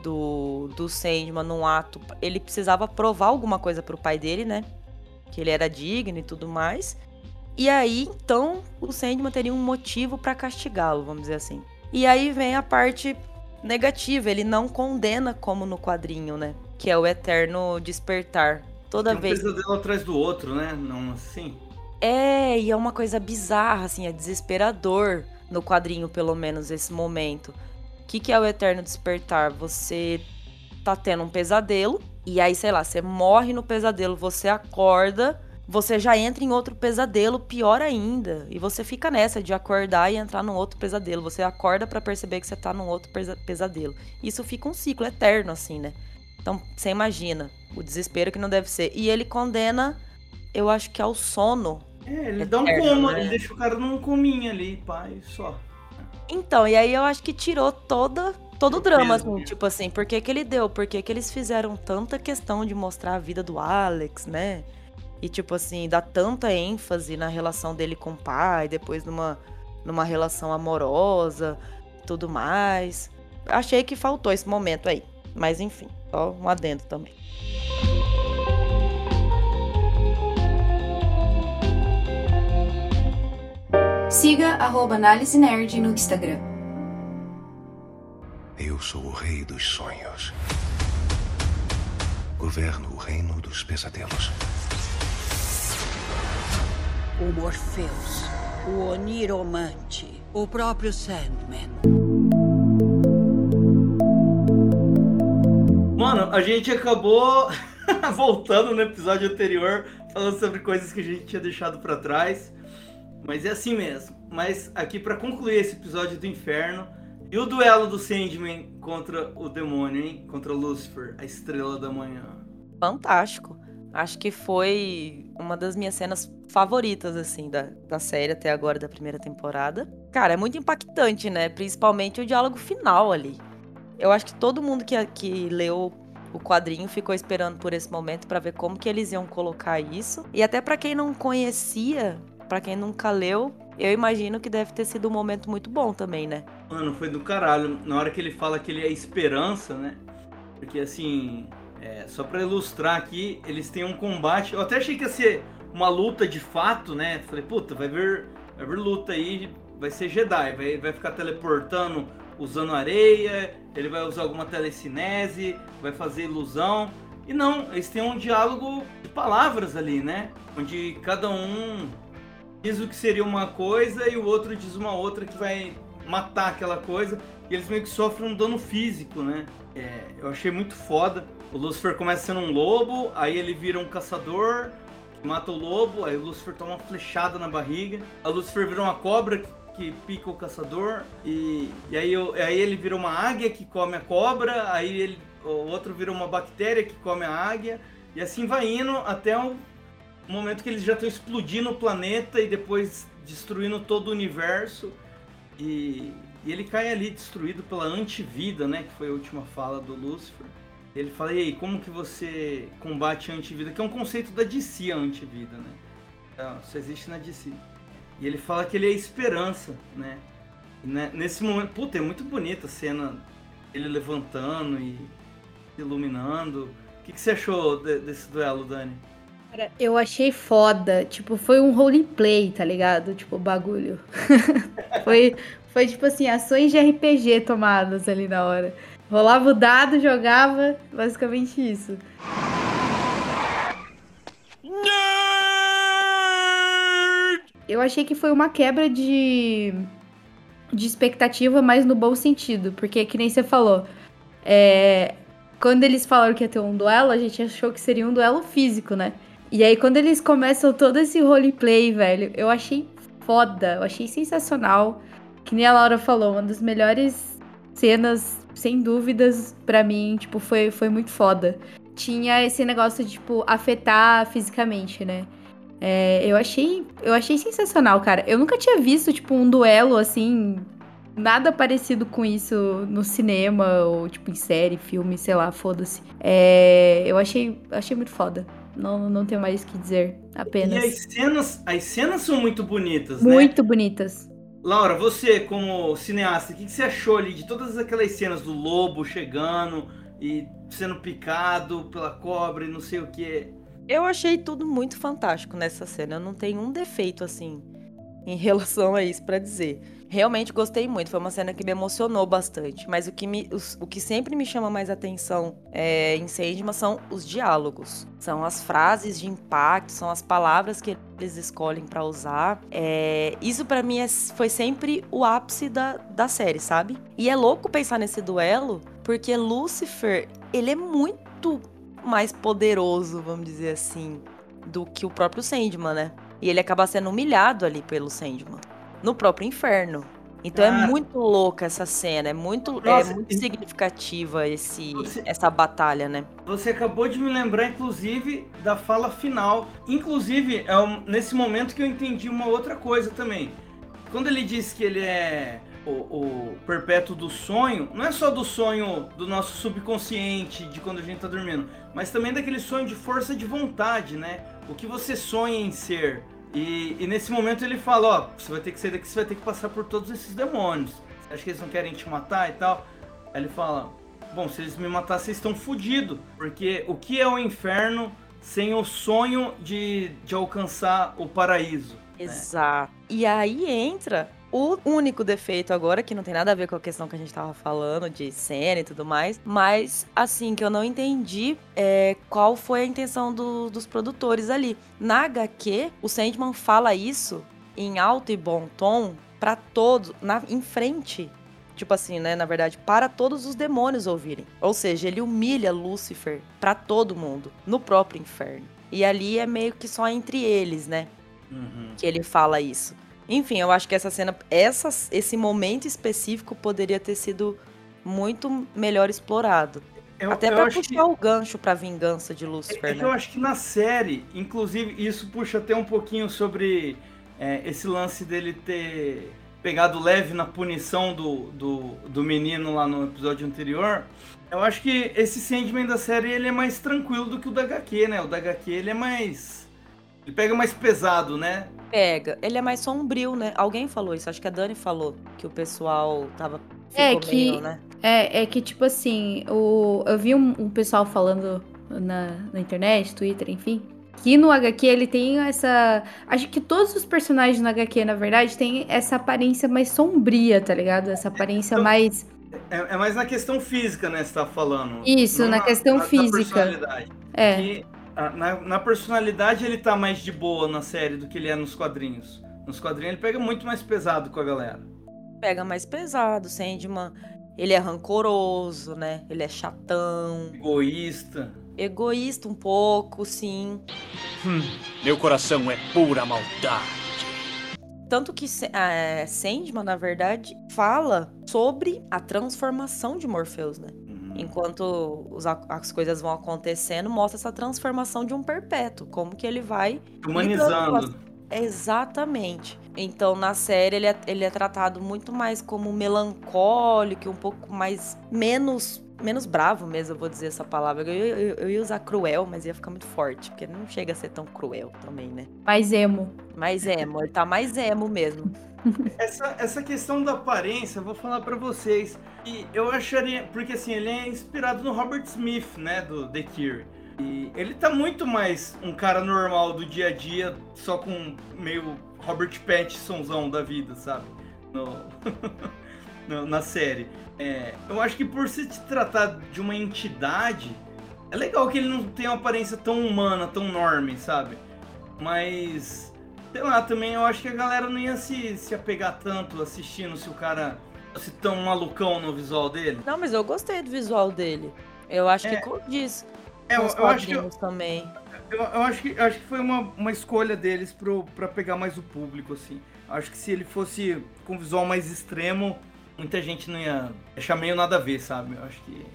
do, do Sandman num ato. Ele precisava provar alguma coisa pro pai dele, né? Que ele era digno e tudo mais. E aí, então, o Sandman teria um motivo pra castigá-lo, vamos dizer assim. E aí vem a parte negativa, ele não condena como no quadrinho, né? Que é o eterno despertar. Toda Tem um vez. pesadelo atrás do outro, né? Não assim. É, e é uma coisa bizarra, assim, é desesperador no quadrinho, pelo menos, esse momento. O que, que é o eterno despertar? Você tá tendo um pesadelo, e aí, sei lá, você morre no pesadelo, você acorda, você já entra em outro pesadelo, pior ainda. E você fica nessa de acordar e entrar num outro pesadelo. Você acorda pra perceber que você tá num outro pesa- pesadelo. Isso fica um ciclo eterno, assim, né? Então, você imagina o desespero que não deve ser. E ele condena, eu acho que ao sono. É, ele dá um Eterno, coma, né? ele deixa o cara num cominha ali, pai, só. Então, e aí eu acho que tirou toda, todo o drama, assim, tipo assim, por que que ele deu? Por que que eles fizeram tanta questão de mostrar a vida do Alex, né? E, tipo assim, dar tanta ênfase na relação dele com o pai, depois numa, numa relação amorosa, tudo mais. Achei que faltou esse momento aí. Mas, enfim, só um adendo também. Siga arroba Análise Nerd no Instagram. Eu sou o rei dos sonhos. Governo o reino dos pesadelos. O Morpheus, o Oniromante, o próprio Sandman. Mano, a gente acabou voltando no episódio anterior, falando sobre coisas que a gente tinha deixado pra trás. Mas é assim mesmo. Mas aqui pra concluir esse episódio do inferno e o duelo do Sandman contra o demônio, hein? Contra Lucifer, a estrela da manhã. fantástico. Acho que foi uma das minhas cenas favoritas, assim, da, da série até agora, da primeira temporada. Cara, é muito impactante, né? Principalmente o diálogo final ali. Eu acho que todo mundo que, que leu o quadrinho ficou esperando por esse momento pra ver como que eles iam colocar isso. E até pra quem não conhecia, pra quem nunca leu, eu imagino que deve ter sido um momento muito bom também, né? Mano, foi do caralho. Na hora que ele fala que ele é esperança, né? Porque assim, é, só pra ilustrar aqui, eles têm um combate. Eu até achei que ia ser uma luta de fato, né? Falei, puta, vai vir, vai vir luta aí, vai ser Jedi, vai, vai ficar teleportando usando areia, ele vai usar alguma telecinese, vai fazer ilusão. E não, eles têm um diálogo de palavras ali, né? Onde cada um diz o que seria uma coisa e o outro diz uma outra que vai matar aquela coisa. E eles meio que sofrem um dano físico, né? É, eu achei muito foda. O Lucifer começa sendo um lobo, aí ele vira um caçador, mata o lobo, aí o Lucifer toma uma flechada na barriga. A Lucifer vira uma cobra que, pica o caçador, e, e aí, aí ele vira uma águia que come a cobra, aí ele, o outro vira uma bactéria que come a águia, e assim vai indo até o momento que eles já estão explodindo o planeta e depois destruindo todo o universo. E, e ele cai ali destruído pela antivida, né? Que foi a última fala do Lucifer. Ele fala, e aí, como que você combate a antivida? Que é um conceito da DC, a antivida, né? Então, só existe na DC. E ele fala que ele é esperança, né? E né, nesse momento, puta, é muito bonita a cena ele levantando e iluminando. O que, que você achou de- desse duelo, Dani? Cara, eu achei foda. Tipo, foi um roleplay, tá ligado? Tipo, bagulho. foi, foi tipo assim, ações de RPG tomadas ali na hora. Rolava o dado, jogava, basicamente isso. Eu achei que foi uma quebra de, de expectativa, mas no bom sentido. Porque, que nem você falou, é, quando eles falaram que ia ter um duelo, a gente achou que seria um duelo físico, né? E aí, quando eles começam todo esse roleplay, velho, eu achei foda, eu achei sensacional. Que nem a Laura falou, uma das melhores cenas, sem dúvidas, pra mim, tipo, foi, foi muito foda. Tinha esse negócio de, tipo, afetar fisicamente, né? É, eu achei, eu achei sensacional, cara. Eu nunca tinha visto tipo um duelo assim, nada parecido com isso no cinema ou tipo em série, filme, sei lá, foda-se. É, eu achei, achei muito foda. Não, não tenho mais o que dizer, apenas. E as cenas, as cenas são muito bonitas, né? Muito bonitas. Laura, você como cineasta, o que, que você achou ali de todas aquelas cenas do lobo chegando e sendo picado pela cobra e não sei o que? Eu achei tudo muito fantástico nessa cena. Eu não tenho um defeito assim em relação a isso pra dizer. Realmente gostei muito, foi uma cena que me emocionou bastante. Mas o que, me, o, que sempre me chama mais atenção é, em Sandman são os diálogos. São as frases de impacto, são as palavras que eles escolhem para usar. É, isso para mim é, foi sempre o ápice da, da série, sabe? E é louco pensar nesse duelo, porque Lucifer, ele é muito mais poderoso, vamos dizer assim, do que o próprio Sandman, né? E ele acaba sendo humilhado ali pelo Sandman. No próprio inferno. Então é ah. é muito louca essa cena, é muito, é Nossa, é muito significativa esse, você, essa batalha, né? Você acabou de me lembrar, inclusive, da fala final. Inclusive, é nesse momento que eu entendi uma outra coisa também. Quando ele diz que ele é o, o, perpétuo do sonho, não é só do sonho do nosso subconsciente, de quando a gente tá dormindo, mas também daquele sonho de força de vontade, né? O que você sonha em ser. E, e, nesse momento ele fala, ó, você vai ter que sair daqui, você vai ter que passar por todos esses demônios. Acho que eles não querem te matar e tal. Aí ele fala, bom, se eles me matar, vocês estão fodidos. Porque o que é o inferno sem o sonho de, de alcançar o paraíso? Né? Exato. Né? E aí entra o único defeito agora, que não tem nada a ver com a questão que a gente tava falando de cena e tudo mais, mas assim, que eu não entendi é, qual foi a intenção do, dos produtores ali. Na HQ, o Sandman fala isso em alto e bom tom para todos, na, em frente tipo assim, né, na verdade, para todos os demônios ouvirem. Ou seja, ele humilha Lúcifer para todo mundo, no próprio inferno. E ali é meio que só entre eles, né? Uhum. Que ele fala isso. Enfim, eu acho que essa cena, essa, esse momento específico poderia ter sido muito melhor explorado. Eu, Até para puxar que... o gancho pra vingança de Lucifer. É, é né? que eu acho que na série, inclusive, isso puxa até um pouquinho sobre é, esse lance dele ter pegado leve na punição do, do, do menino lá no episódio anterior. Eu acho que esse Sandman da série ele é mais tranquilo do que o da HQ, né? O da HQ ele é mais. Ele pega mais pesado, né? Pega. Ele é mais sombrio, né? Alguém falou isso, acho que a Dani falou que o pessoal tava. É que, meio, né? é, é que, tipo assim, o, eu vi um, um pessoal falando na, na internet, Twitter, enfim, que no HQ ele tem essa. Acho que todos os personagens no HQ, na verdade, tem essa aparência mais sombria, tá ligado? Essa aparência então, mais. É, é, mais na questão física, né? Você tá falando. Isso, na, na, questão na, física. É. Que na, na, personalidade ele tá mais de boa na série do que ele é nos quadrinhos. Nos quadrinhos ele pega muito mais pesado com a galera. Pega mais pesado, Sandman. Ele é rancoroso, né? Ele é chatão. Egoísta. Egoísta um pouco, sim. Hum, meu coração é pura maldade. Tanto que é, Sandman, na verdade, fala sobre a transformação de Morpheus, né? Enquanto os, as coisas vão acontecendo, mostra essa transformação de um perpétuo, como que ele vai humanizando. Exatamente. Então, na série, ele é, ele é tratado muito mais como melancólico, um pouco mais. menos. Menos bravo mesmo, eu vou dizer essa palavra. Eu, eu, eu ia usar cruel, mas ia ficar muito forte, porque não chega a ser tão cruel também, né? Mais emo. Mais emo, ele tá mais emo mesmo. essa, essa questão da aparência, eu vou falar para vocês. E eu acharia. Porque assim, ele é inspirado no Robert Smith, né? Do The Cure. E ele tá muito mais um cara normal do dia a dia, só com meio Robert Pattinsonzão da vida, sabe? No, no na série. É, eu acho que por se tratar de uma entidade, é legal que ele não tem uma aparência tão humana, tão enorme, sabe? Mas sei lá, também eu acho que a galera não ia se, se apegar tanto assistindo se o cara fosse tão malucão no visual dele. Não, mas eu gostei do visual dele. Eu acho é. que condiz. É, eu, eu acho que eu, também. Eu, eu, acho que acho que foi uma, uma escolha deles pro, pra pegar mais o público, assim. Acho que se ele fosse com visual mais extremo, muita gente não ia achar meio nada a ver, sabe? Eu acho que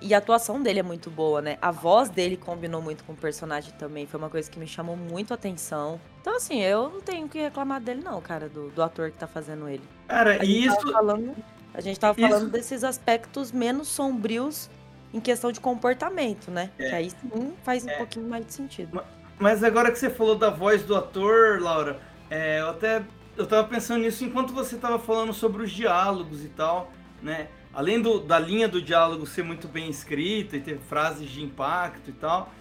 E a atuação dele é muito boa, né? A voz dele combinou muito com o personagem também. Foi uma coisa que me chamou muito a atenção. Então, assim, eu não tenho o que reclamar dele, não, cara, do, do ator que tá fazendo ele. Cara, e isso. Falando, a gente tava falando Isso- desses aspectos menos sombrios em questão de comportamento, né? É. Que aí sim faz um pouquinho mais de sentido. Mas agora que você falou da voz do ator, Laura, é, eu até eu tava pensando nisso enquanto você tava falando sobre os diálogos e tal, né? Além do- da linha do diálogo ser muito bem escrita e ter frases de impacto e tal,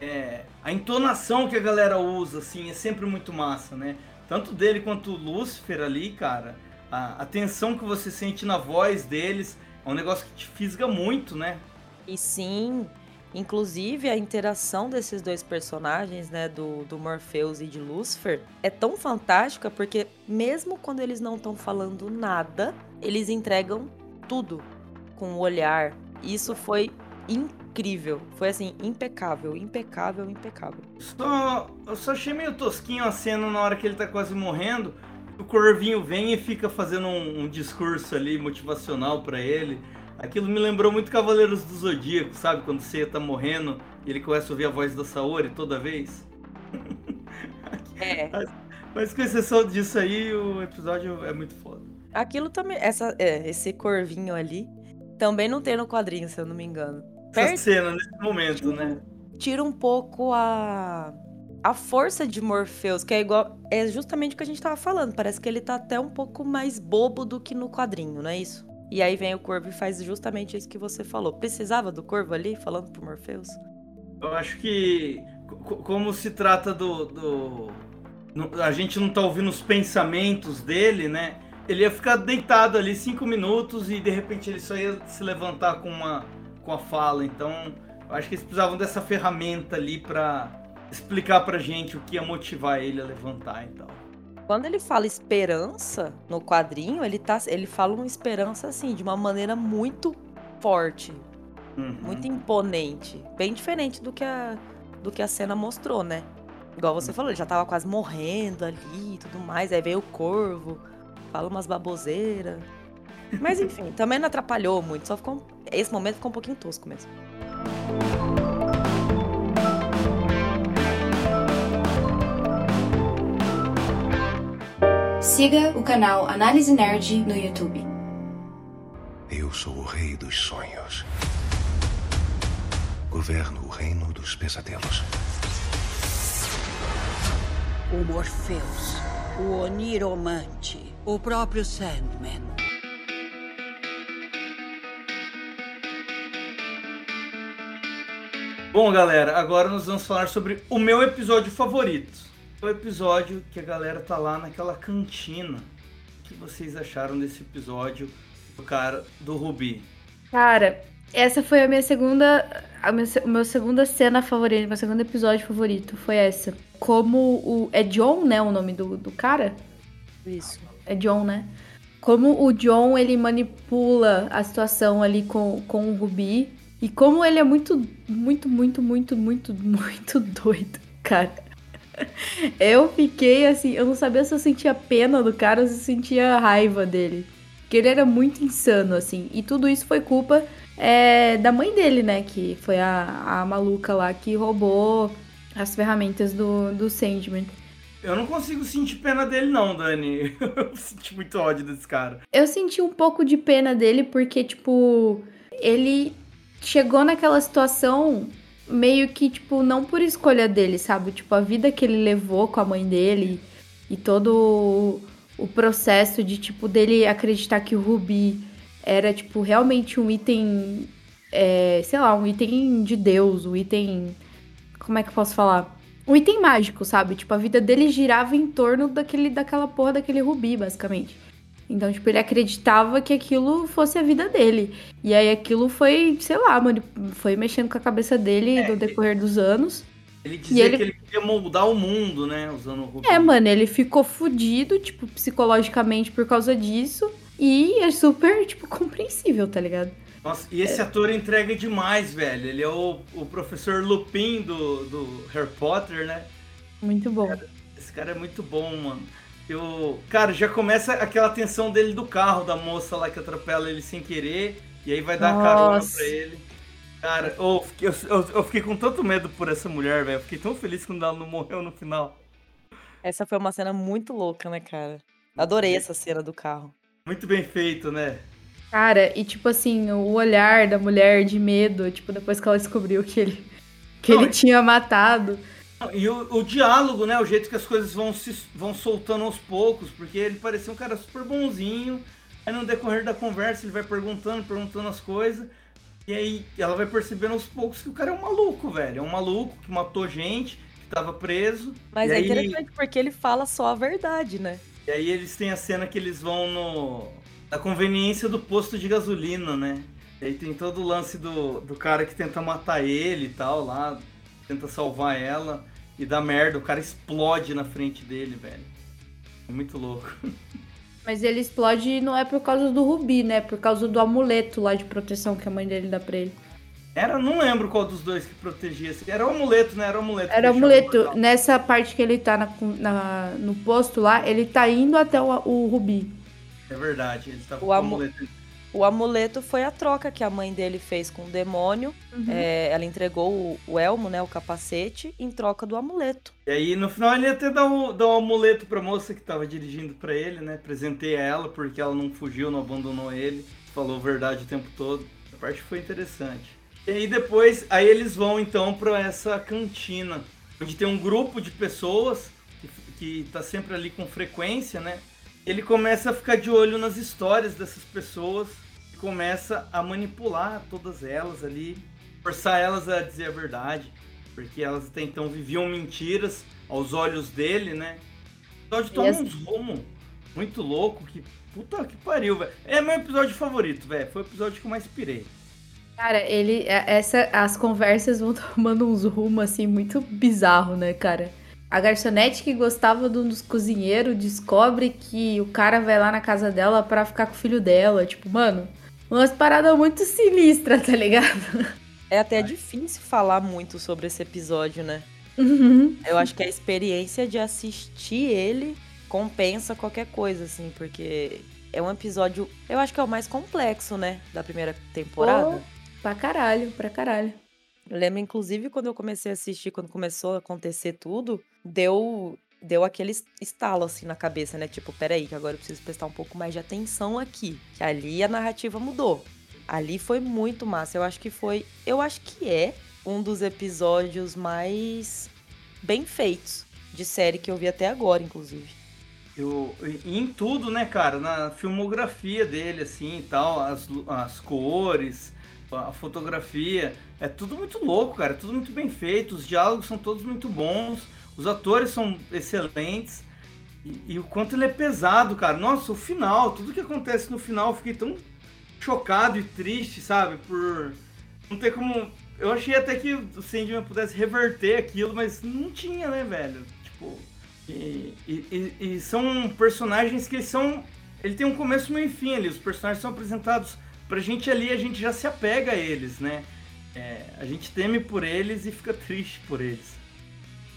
é, a entonação que a galera usa, assim, é sempre muito massa, né? Tanto dele quanto o Lúcifer ali, cara, a, a tensão que você sente na voz deles é um negócio que te fisga muito, né? E sim, inclusive a interação desses dois personagens, né, do, do Morpheus e de Lucifer, é tão fantástica porque mesmo quando eles não estão falando nada, eles entregam tudo com o olhar. Isso foi incrível, foi assim, impecável, impecável, impecável. Só, eu só achei meio tosquinho a cena na hora que ele tá quase morrendo. O Corvinho vem e fica fazendo um, um discurso ali motivacional pra ele. Aquilo me lembrou muito Cavaleiros do Zodíaco, sabe? Quando você tá morrendo e ele começa a ouvir a voz da Saori toda vez. É. Mas, mas com exceção disso aí, o episódio é muito foda. Aquilo também, essa, é, esse corvinho ali, também não tem no quadrinho, se eu não me engano. Essa cena nesse momento, né? tira um pouco a a força de Morpheus, que é igual é justamente o que a gente tava falando, parece que ele tá até um pouco mais bobo do que no quadrinho, não é isso? E aí vem o Corvo e faz justamente isso que você falou. Precisava do Corvo ali falando pro Morpheus? Eu acho que, co- como se trata do, do- A gente não tá ouvindo os pensamentos dele, né? Ele ia ficar deitado ali cinco minutos e de repente ele só ia se levantar com uma com a fala. Então, eu acho que eles precisavam dessa ferramenta ali pra explicar pra gente o que ia motivar ele a levantar e tal. Quando ele fala esperança no quadrinho, ele tá ele fala uma esperança assim, de uma maneira muito forte, Uhum. muito imponente, bem diferente do que a do que a cena mostrou, né? Igual você falou, ele já tava quase morrendo ali e tudo mais, aí veio o corvo, fala umas baboseiras. Mas enfim, também não atrapalhou muito, só ficou esse momento ficou um pouquinho tosco mesmo. Siga o canal Análise Nerd no YouTube. Eu sou o rei dos sonhos. Governo o reino dos pesadelos. O Morpheus, o Oniromante, o próprio Sandman. Bom, galera, agora nós vamos falar sobre o meu episódio favorito. O episódio que a galera tá lá naquela cantina. O que vocês acharam desse episódio do cara do Rubi? Cara, essa foi a minha segunda. A minha, o meu segunda cena favorita, meu segundo episódio favorito foi essa. Como o. É John, né? O nome do, do cara? Isso. É John, né? Como o John ele manipula a situação ali com, com o Rubi. E como ele é muito, muito, muito, muito, muito, muito doido, cara. Eu fiquei assim, eu não sabia se eu sentia pena do cara ou se eu sentia raiva dele. Porque ele era muito insano, assim. E tudo isso foi culpa é, da mãe dele, né? Que foi a, a maluca lá que roubou as ferramentas do, do Sandman. Eu não consigo sentir pena dele, não, Dani. Eu senti muito ódio desse cara. Eu senti um pouco de pena dele porque, tipo, ele chegou naquela situação meio que, tipo, não por escolha dele, sabe? Tipo, a vida que ele levou com a mãe dele e todo o, processo de, tipo, dele acreditar que o Ruby era, tipo, realmente um item, é, sei lá, um item de Deus, um item. Como é que eu posso falar? Um item mágico, sabe? Tipo, a vida dele girava em torno daquele, daquela porra daquele Rubi, basicamente. Então, tipo, ele acreditava que aquilo fosse a vida dele. E aí aquilo foi, sei lá, mano, foi mexendo com a cabeça dele no decorrer dos anos. Ele dizia ele- que ele queria moldar o mundo, né? Usando o. É, mano, ele ficou fudido, tipo, psicologicamente por causa disso. E é super, tipo, compreensível, tá ligado? Nossa, e esse ator entrega demais, velho. Ele é o, o professor Lupin do, do Harry Potter, né? Muito bom. Esse cara é muito bom, mano. Eu, cara, já começa aquela tensão dele do carro, da moça lá que atropela ele sem querer, e aí vai dar carona Nossa. pra ele. Cara, eu fiquei, eu, eu fiquei com tanto medo por essa mulher, velho. Eu fiquei tão feliz quando ela não morreu no final. Essa foi uma cena muito louca, né, cara? Adorei essa cena do carro. Muito bem feito, né? Cara, e tipo assim, o olhar da mulher de medo, tipo, depois que ela descobriu que ele, que não, ele tinha matado. E o, o, diálogo, né? O jeito que as coisas vão se vão soltando aos poucos, porque ele parecia um cara super bonzinho. Aí no decorrer da conversa ele vai perguntando, perguntando as coisas. E aí ela vai percebendo aos poucos que o cara é um maluco, velho. É um maluco que matou gente, que tava preso. Mas é aí... interessante porque ele fala só a verdade, né? E aí eles têm a cena que eles vão no. na conveniência do posto de gasolina, né? E aí tem todo o lance do, do cara que tenta matar ele e tal lá, tenta salvar ela e dá merda, o cara explode na frente dele, velho. É muito louco. Mas ele explode não é por causa do Rubi, né? Por causa do amuleto lá de proteção que a mãe dele dá pra ele. Era, não lembro qual dos dois que protegia. Era o amuleto, né? Era o amuleto. Era o amuleto. Nessa parte que ele tá na, na, no posto lá, ele tá indo até o, o Rubi. É verdade, ele tá com o, amu amuleto. O amuleto foi a troca que a mãe dele fez com o demônio. Uhum. É, ela entregou o, o, elmo, né? O capacete, em troca do amuleto. E aí, no final, ele ia até dar o, dar o amuleto pra moça que tava dirigindo pra ele, né? Presentei a ela, porque ela não fugiu, não abandonou ele. Falou verdade o tempo todo. A parte foi interessante. E aí depois, aí eles vão então para essa cantina, onde tem um grupo de pessoas que, que tá sempre ali com frequência, né? Ele começa a ficar de olho nas histórias dessas pessoas e começa a manipular todas elas ali, forçar elas a dizer a verdade, porque elas até então viviam mentiras aos olhos dele, né? O episódio toma uns rumo muito louco, que puta que pariu, velho. É meu episódio favorito, velho. Foi o episódio que eu mais pirei. Cara, ele. É, essa, as conversas vão tomando uns rumos assim muito bizarro, né, cara? A garçonete que gostava de um dos cozinheiros descobre que o cara vai lá na casa dela para ficar com o filho dela. Tipo, mano, umas paradas muito sinistras, tá ligado? É até difícil falar muito sobre esse episódio, né? Uhum. Eu acho que a experiência de assistir ele compensa qualquer coisa, assim, porque é um episódio, eu acho que é o mais complexo, né, da primeira temporada. Oh. Pra caralho, pra caralho. Eu lembro, inclusive, quando eu comecei a assistir, quando começou a acontecer tudo, deu deu aquele estalo assim na cabeça, né? Tipo, peraí, que agora eu preciso prestar um pouco mais de atenção aqui. Que ali a narrativa mudou. Ali foi muito massa. Eu acho que foi. Eu acho que é um dos episódios mais bem feitos de série que eu vi até agora, inclusive. Eu, em tudo, né, cara? Na filmografia dele, assim e tal, as, as cores, a fotografia, é tudo muito louco, cara, é tudo muito bem feito, os diálogos são todos muito bons, os atores são excelentes, e, e, o quanto ele é pesado, cara. Nossa, o final, tudo que acontece no final, eu fiquei tão chocado e triste, sabe, por não ter como... Eu achei até que o Sandman pudesse reverter aquilo, mas não tinha, né, velho? Tipo... E, e, e, são personagens que são. Ele tem um começo, meio e fim ali. Os personagens são apresentados pra gente ali, a gente já se apega a eles, né? É, a gente teme por eles e fica triste por eles.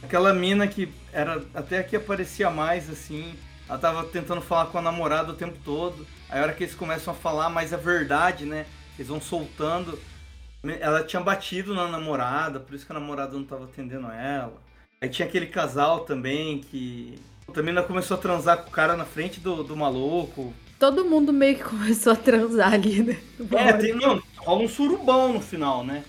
Aquela mina que era até que aparecia mais assim, ela tava tentando falar com a namorada o tempo todo. Aí a hora que eles começam a falar mais a verdade, né? Eles vão soltando. Ela tinha batido na namorada, por isso que a namorada não tava atendendo ela. Aí tinha aquele casal também que. Também ela começou a transar com o cara na frente do, do maluco todo mundo meio que começou a transar ali, né? É, tem, não, rola um surubão no final, né?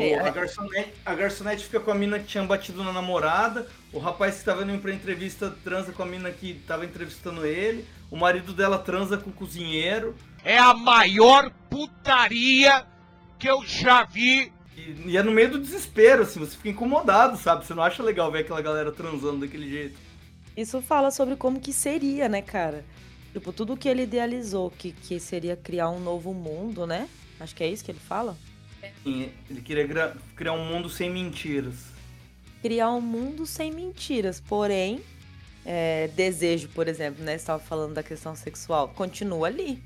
É, a, garçonete, a garçonete fica com a mina que tinha batido na namorada, o rapaz que tava indo pra entrevista transa com a mina que tava entrevistando ele, o marido dela transa com o cozinheiro. É a maior putaria que eu já vi. E, e é no meio do desespero, assim, você fica incomodado, sabe? Você não acha legal ver aquela galera transando daquele jeito. Isso fala sobre como que seria, né, cara? Tipo, tudo que ele idealizou, que, que seria criar um novo mundo, né? Acho que é isso que ele fala. Sim, ele queria criar um mundo sem mentiras. Criar um mundo sem mentiras, porém, é, desejo, por exemplo, né? Você estava falando da questão sexual, continua ali.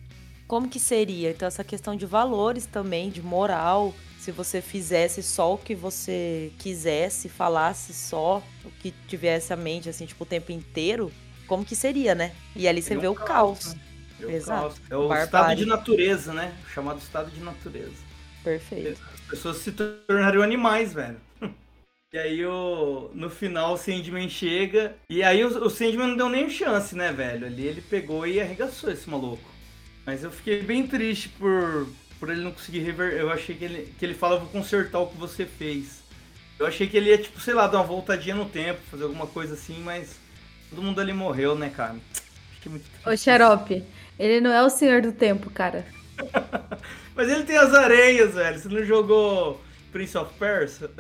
Como que seria? Então, essa questão de valores também, de moral, se você fizesse só o que você quisesse, falasse só o que tivesse a mente, assim, tipo, o tempo inteiro, como que seria, né? E ali você vê um o caos. caos. Né? Exato. É o Barbárie. estado de natureza, né? O chamado estado de natureza. Perfeito. As pessoas se tornariam animais, velho. E aí o, no final o Sandman chega. E aí o, o Sandman não deu nem chance, né, velho? Ali ele pegou e arregaçou esse maluco. Mas eu fiquei bem triste por, por ele não conseguir rever. Eu achei que ele, que ele fala, vou consertar o que você fez. Eu achei que ele ia, tipo, sei lá, dar uma voltadinha no tempo, fazer alguma coisa assim, mas todo mundo ali morreu, né, cara? Fiquei muito triste. Ô, Xarope, ele não é o senhor do tempo, cara. mas ele tem as areias, velho. Você não jogou Prince of Persia?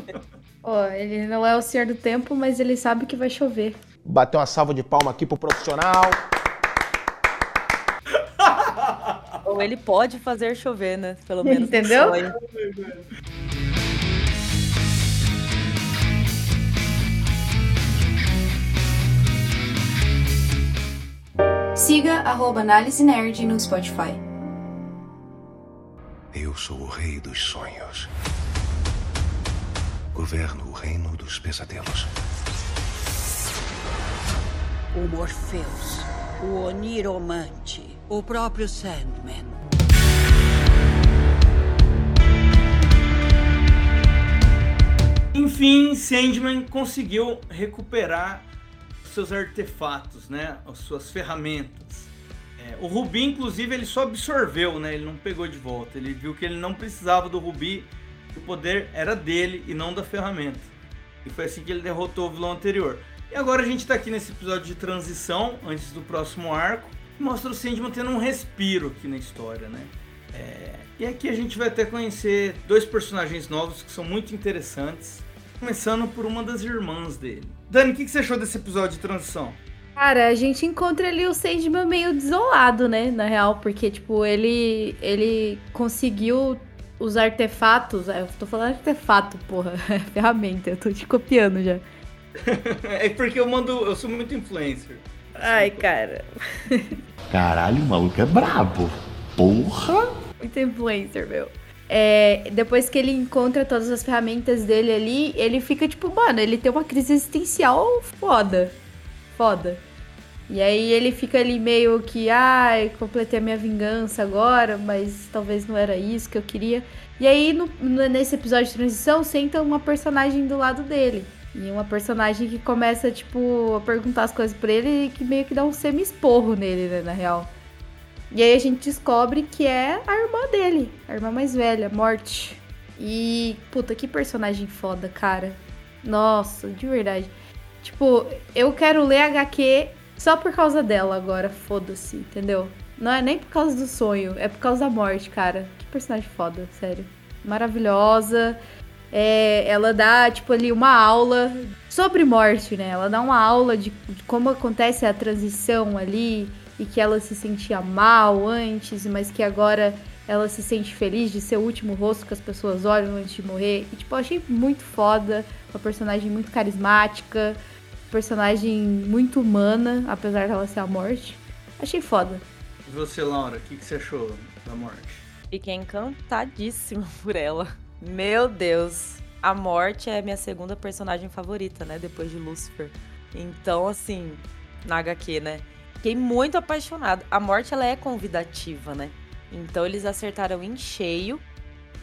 Ó, oh, ele não é o senhor do tempo, mas ele sabe que vai chover. Bateu uma salva de palma aqui pro profissional. Ou ele pode fazer chover, né? Pelo menos. Entendeu? Siga arroba Análise Nerd no Spotify. Eu sou o rei dos sonhos. Governo o reino dos pesadelos. O Morpheus, o Oniromante, o próprio Sandman. Enfim, Sandman conseguiu recuperar seus artefatos, né? As suas ferramentas. É, o Rubi, inclusive, ele só absorveu, né? Ele não pegou de volta. Ele viu que ele não precisava do Rubi, o poder era dele e não da ferramenta. E foi assim que ele derrotou o vilão anterior. E agora a gente tá aqui nesse episódio de transição, antes do próximo arco, que mostra o Sandman tendo um respiro aqui na história, né? É... E aqui a gente vai até conhecer dois personagens novos que são muito interessantes, começando por uma das irmãs dele. Dani, o que, você achou desse episódio de transição? Cara, a gente encontra ali o Sandman meio desolado, né? Na real, porque, tipo, ele, ele conseguiu os artefatos. Eu tô falando artefato, porra. É ferramenta, eu tô te copiando já. é porque eu mando. Eu sou muito influencer. Ai, cara. Caralho, o maluco é brabo. Porra! Muito influencer, meu. É, depois que ele encontra todas as ferramentas dele ali, ele fica tipo, mano, ele tem uma crise existencial foda. Foda. E aí ele fica ali meio que, ai, completei a minha vingança agora, mas talvez não era isso que eu queria. E aí, no, nesse episódio de transição, senta uma personagem do lado dele. E uma personagem que começa, tipo, a perguntar as coisas pra ele e que meio que dá um semi-esporro nele, né, na real. E aí a gente descobre que é a irmã dele, a irmã mais velha, Morte. E, puta, que personagem foda, cara. Nossa, de verdade. Tipo, eu quero ler HQ só por causa dela agora, foda-se, entendeu? Não é nem por causa do sonho, é por causa da morte, cara. Que personagem foda, sério. Maravilhosa. É, ela dá, tipo, ali uma aula sobre morte, né? Ela dá uma aula de, de como acontece a transição ali e que ela se sentia mal antes, mas que agora ela se sente feliz de ser o último rosto que as pessoas olham antes de morrer. E, tipo, eu achei muito foda, uma personagem muito carismática, personagem muito humana, apesar dela ser a morte. Achei foda. E você, Laura, o que, que você achou da morte? Fiquei encantadíssima por ela. Meu Deus. A morte é minha segunda personagem favorita, né? Depois de Lucifer. Então, assim, na HQ, né? Fiquei muito apaixonada. A morte ela é convidativa, né? Então eles acertaram em cheio.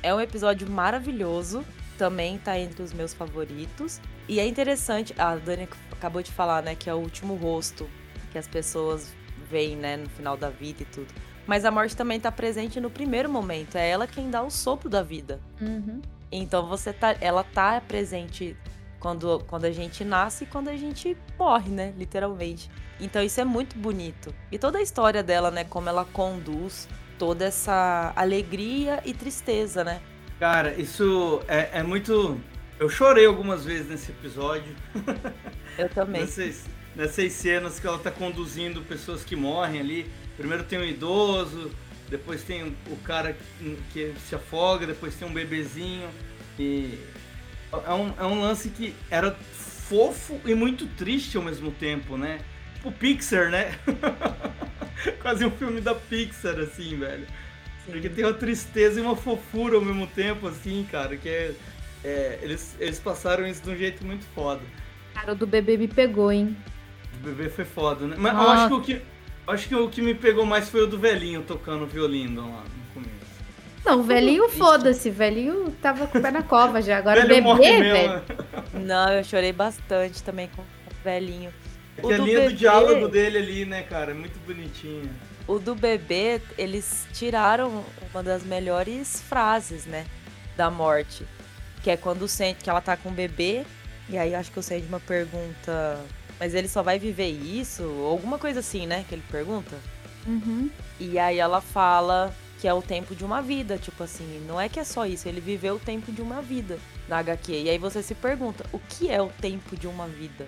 É um episódio maravilhoso. Também tá entre os meus favoritos. E é interessante, a Dani acabou de falar, né, que é o último rosto que as pessoas veem, né, no final da vida e tudo. Mas a morte também tá presente no primeiro momento. É ela quem dá o sopro da vida. Uhum. Então você tá, ela tá presente quando, quando a gente nasce e quando a gente morre, né? Literalmente. Então isso é muito bonito. E toda a história dela, né? Como ela conduz toda essa alegria e tristeza, né? Cara, isso é, é muito. Eu chorei algumas vezes nesse episódio. Eu também. nessas, nessas cenas que ela tá conduzindo pessoas que morrem ali. Primeiro tem um idoso, depois tem o cara que se afoga, depois tem um bebezinho. E é um, é um lance que era fofo e muito triste ao mesmo tempo, né? Tipo Pixar, né? Quase um filme da Pixar, assim, velho. Porque tem uma tristeza e uma fofura ao mesmo tempo, assim, cara, que é, é, eles, eles passaram isso de um jeito muito foda. Cara, o do bebê me pegou, hein? O bebê foi foda, né? Mas eu acho que o que, acho que o que me pegou mais foi o do velhinho tocando violino lá no começo. Não, o velhinho foda-se, velhinho tava com o pé na cova já. Agora morre bebê, mesmo, velho. né? Não, eu chorei bastante também com o velhinho. É O que a do linha bebê- do diálogo dele ali, né, cara? É muito bonitinha. O do bebê, eles tiraram uma das melhores frases, né? Da morte. Que é quando o Sand, que ela tá com o bebê, e aí acho que o Sandman pergunta. Mas ele só vai viver isso? Ou alguma coisa assim, né? Que ele pergunta. Uhum. E aí ela fala que é o tempo de uma vida, tipo assim, não é que é só isso, ele viveu o tempo de uma vida na HQ. E aí você se pergunta, o que é o tempo de uma vida?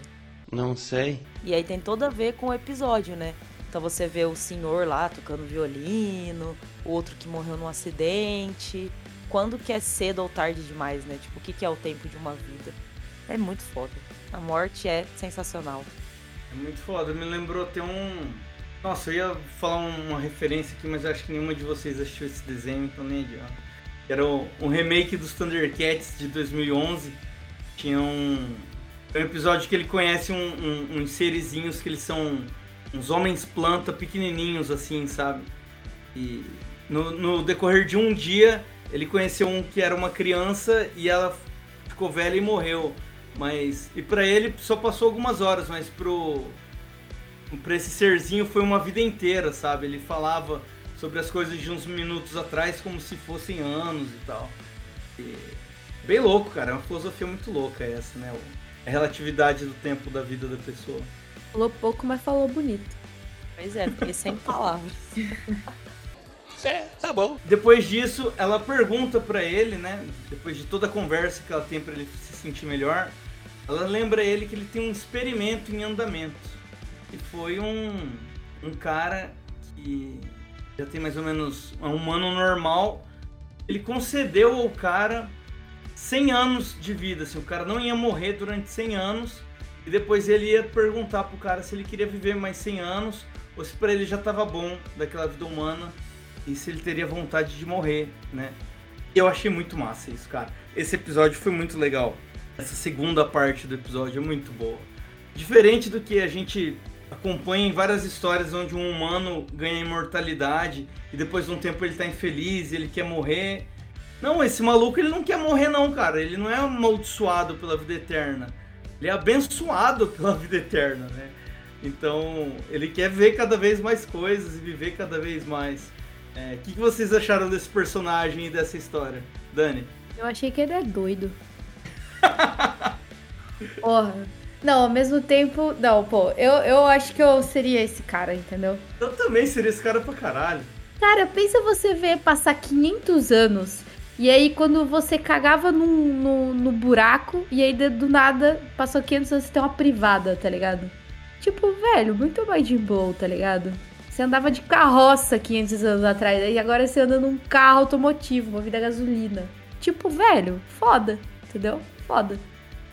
Não sei. E aí tem tudo a ver com o episódio, né? Então você vê o senhor lá tocando violino, o outro que morreu num acidente. Quando que é cedo ou tarde demais, né? Tipo, o que que é o tempo de uma vida? É muito foda. A morte é sensacional. É muito foda. Me lembrou até um. Nossa, eu ia falar uma referência aqui, mas acho que nenhuma de vocês assistiu esse desenho, então nem adianta. Era um remake dos Thundercats de 2011. Tinha um, um episódio que ele conhece um- um- uns serizinhos que eles são uns homens planta pequenininhos, assim, sabe? E no, no decorrer de um dia, ele conheceu um que era uma criança e ela ficou velha e morreu. Mas. E pra ele só passou algumas horas, mas pro. Pra esse serzinho foi uma vida inteira, sabe? Ele falava sobre as coisas de uns minutos atrás como se fossem anos e tal. E bem louco, cara. É uma filosofia muito louca essa, né? A relatividade do tempo da vida da pessoa. Falou pouco, mas falou bonito. Pois é, fiquei sem palavras. É, tá bom. Depois disso, ela pergunta pra ele, né? Depois de toda a conversa que ela tem pra ele se sentir melhor, ela lembra ele que ele tem um experimento em andamento. E foi um, um cara que já tem mais ou menos um humano normal. Ele concedeu ao cara 100 anos de vida. Assim, o cara não ia morrer durante 100 anos. E depois ele ia perguntar pro cara se ele queria viver mais 100 anos ou se pra ele já tava bom daquela vida humana e se ele teria vontade de morrer, né? Eu achei muito massa isso, cara. Esse episódio foi muito legal. Essa segunda parte do episódio é muito boa. Diferente do que a gente acompanha em várias histórias onde um humano ganha imortalidade e depois de um tempo ele tá infeliz, ele quer morrer. Não, esse maluco ele não quer morrer não, cara. Ele não é amaldiçoado pela vida eterna. Ele é abençoado pela vida eterna, né? Então, ele quer ver cada vez mais coisas e viver cada vez mais. É, O que, que vocês acharam desse personagem e dessa história? Dani? Eu achei que ele é doido. Porra. Não, ao mesmo tempo. Não, pô, eu, eu acho que eu seria esse cara, entendeu? Eu também seria esse cara pra caralho. Cara, pensa você ver passar 500 anos. E aí, quando você cagava no, no, no buraco, e aí do nada passou 500 anos você tem uma privada, tá ligado? Tipo, velho, muito mais de boa, tá ligado? Você andava de carroça 500 anos atrás, e agora você anda num carro automotivo, uma vida a gasolina. Tipo, velho, foda, entendeu? Foda.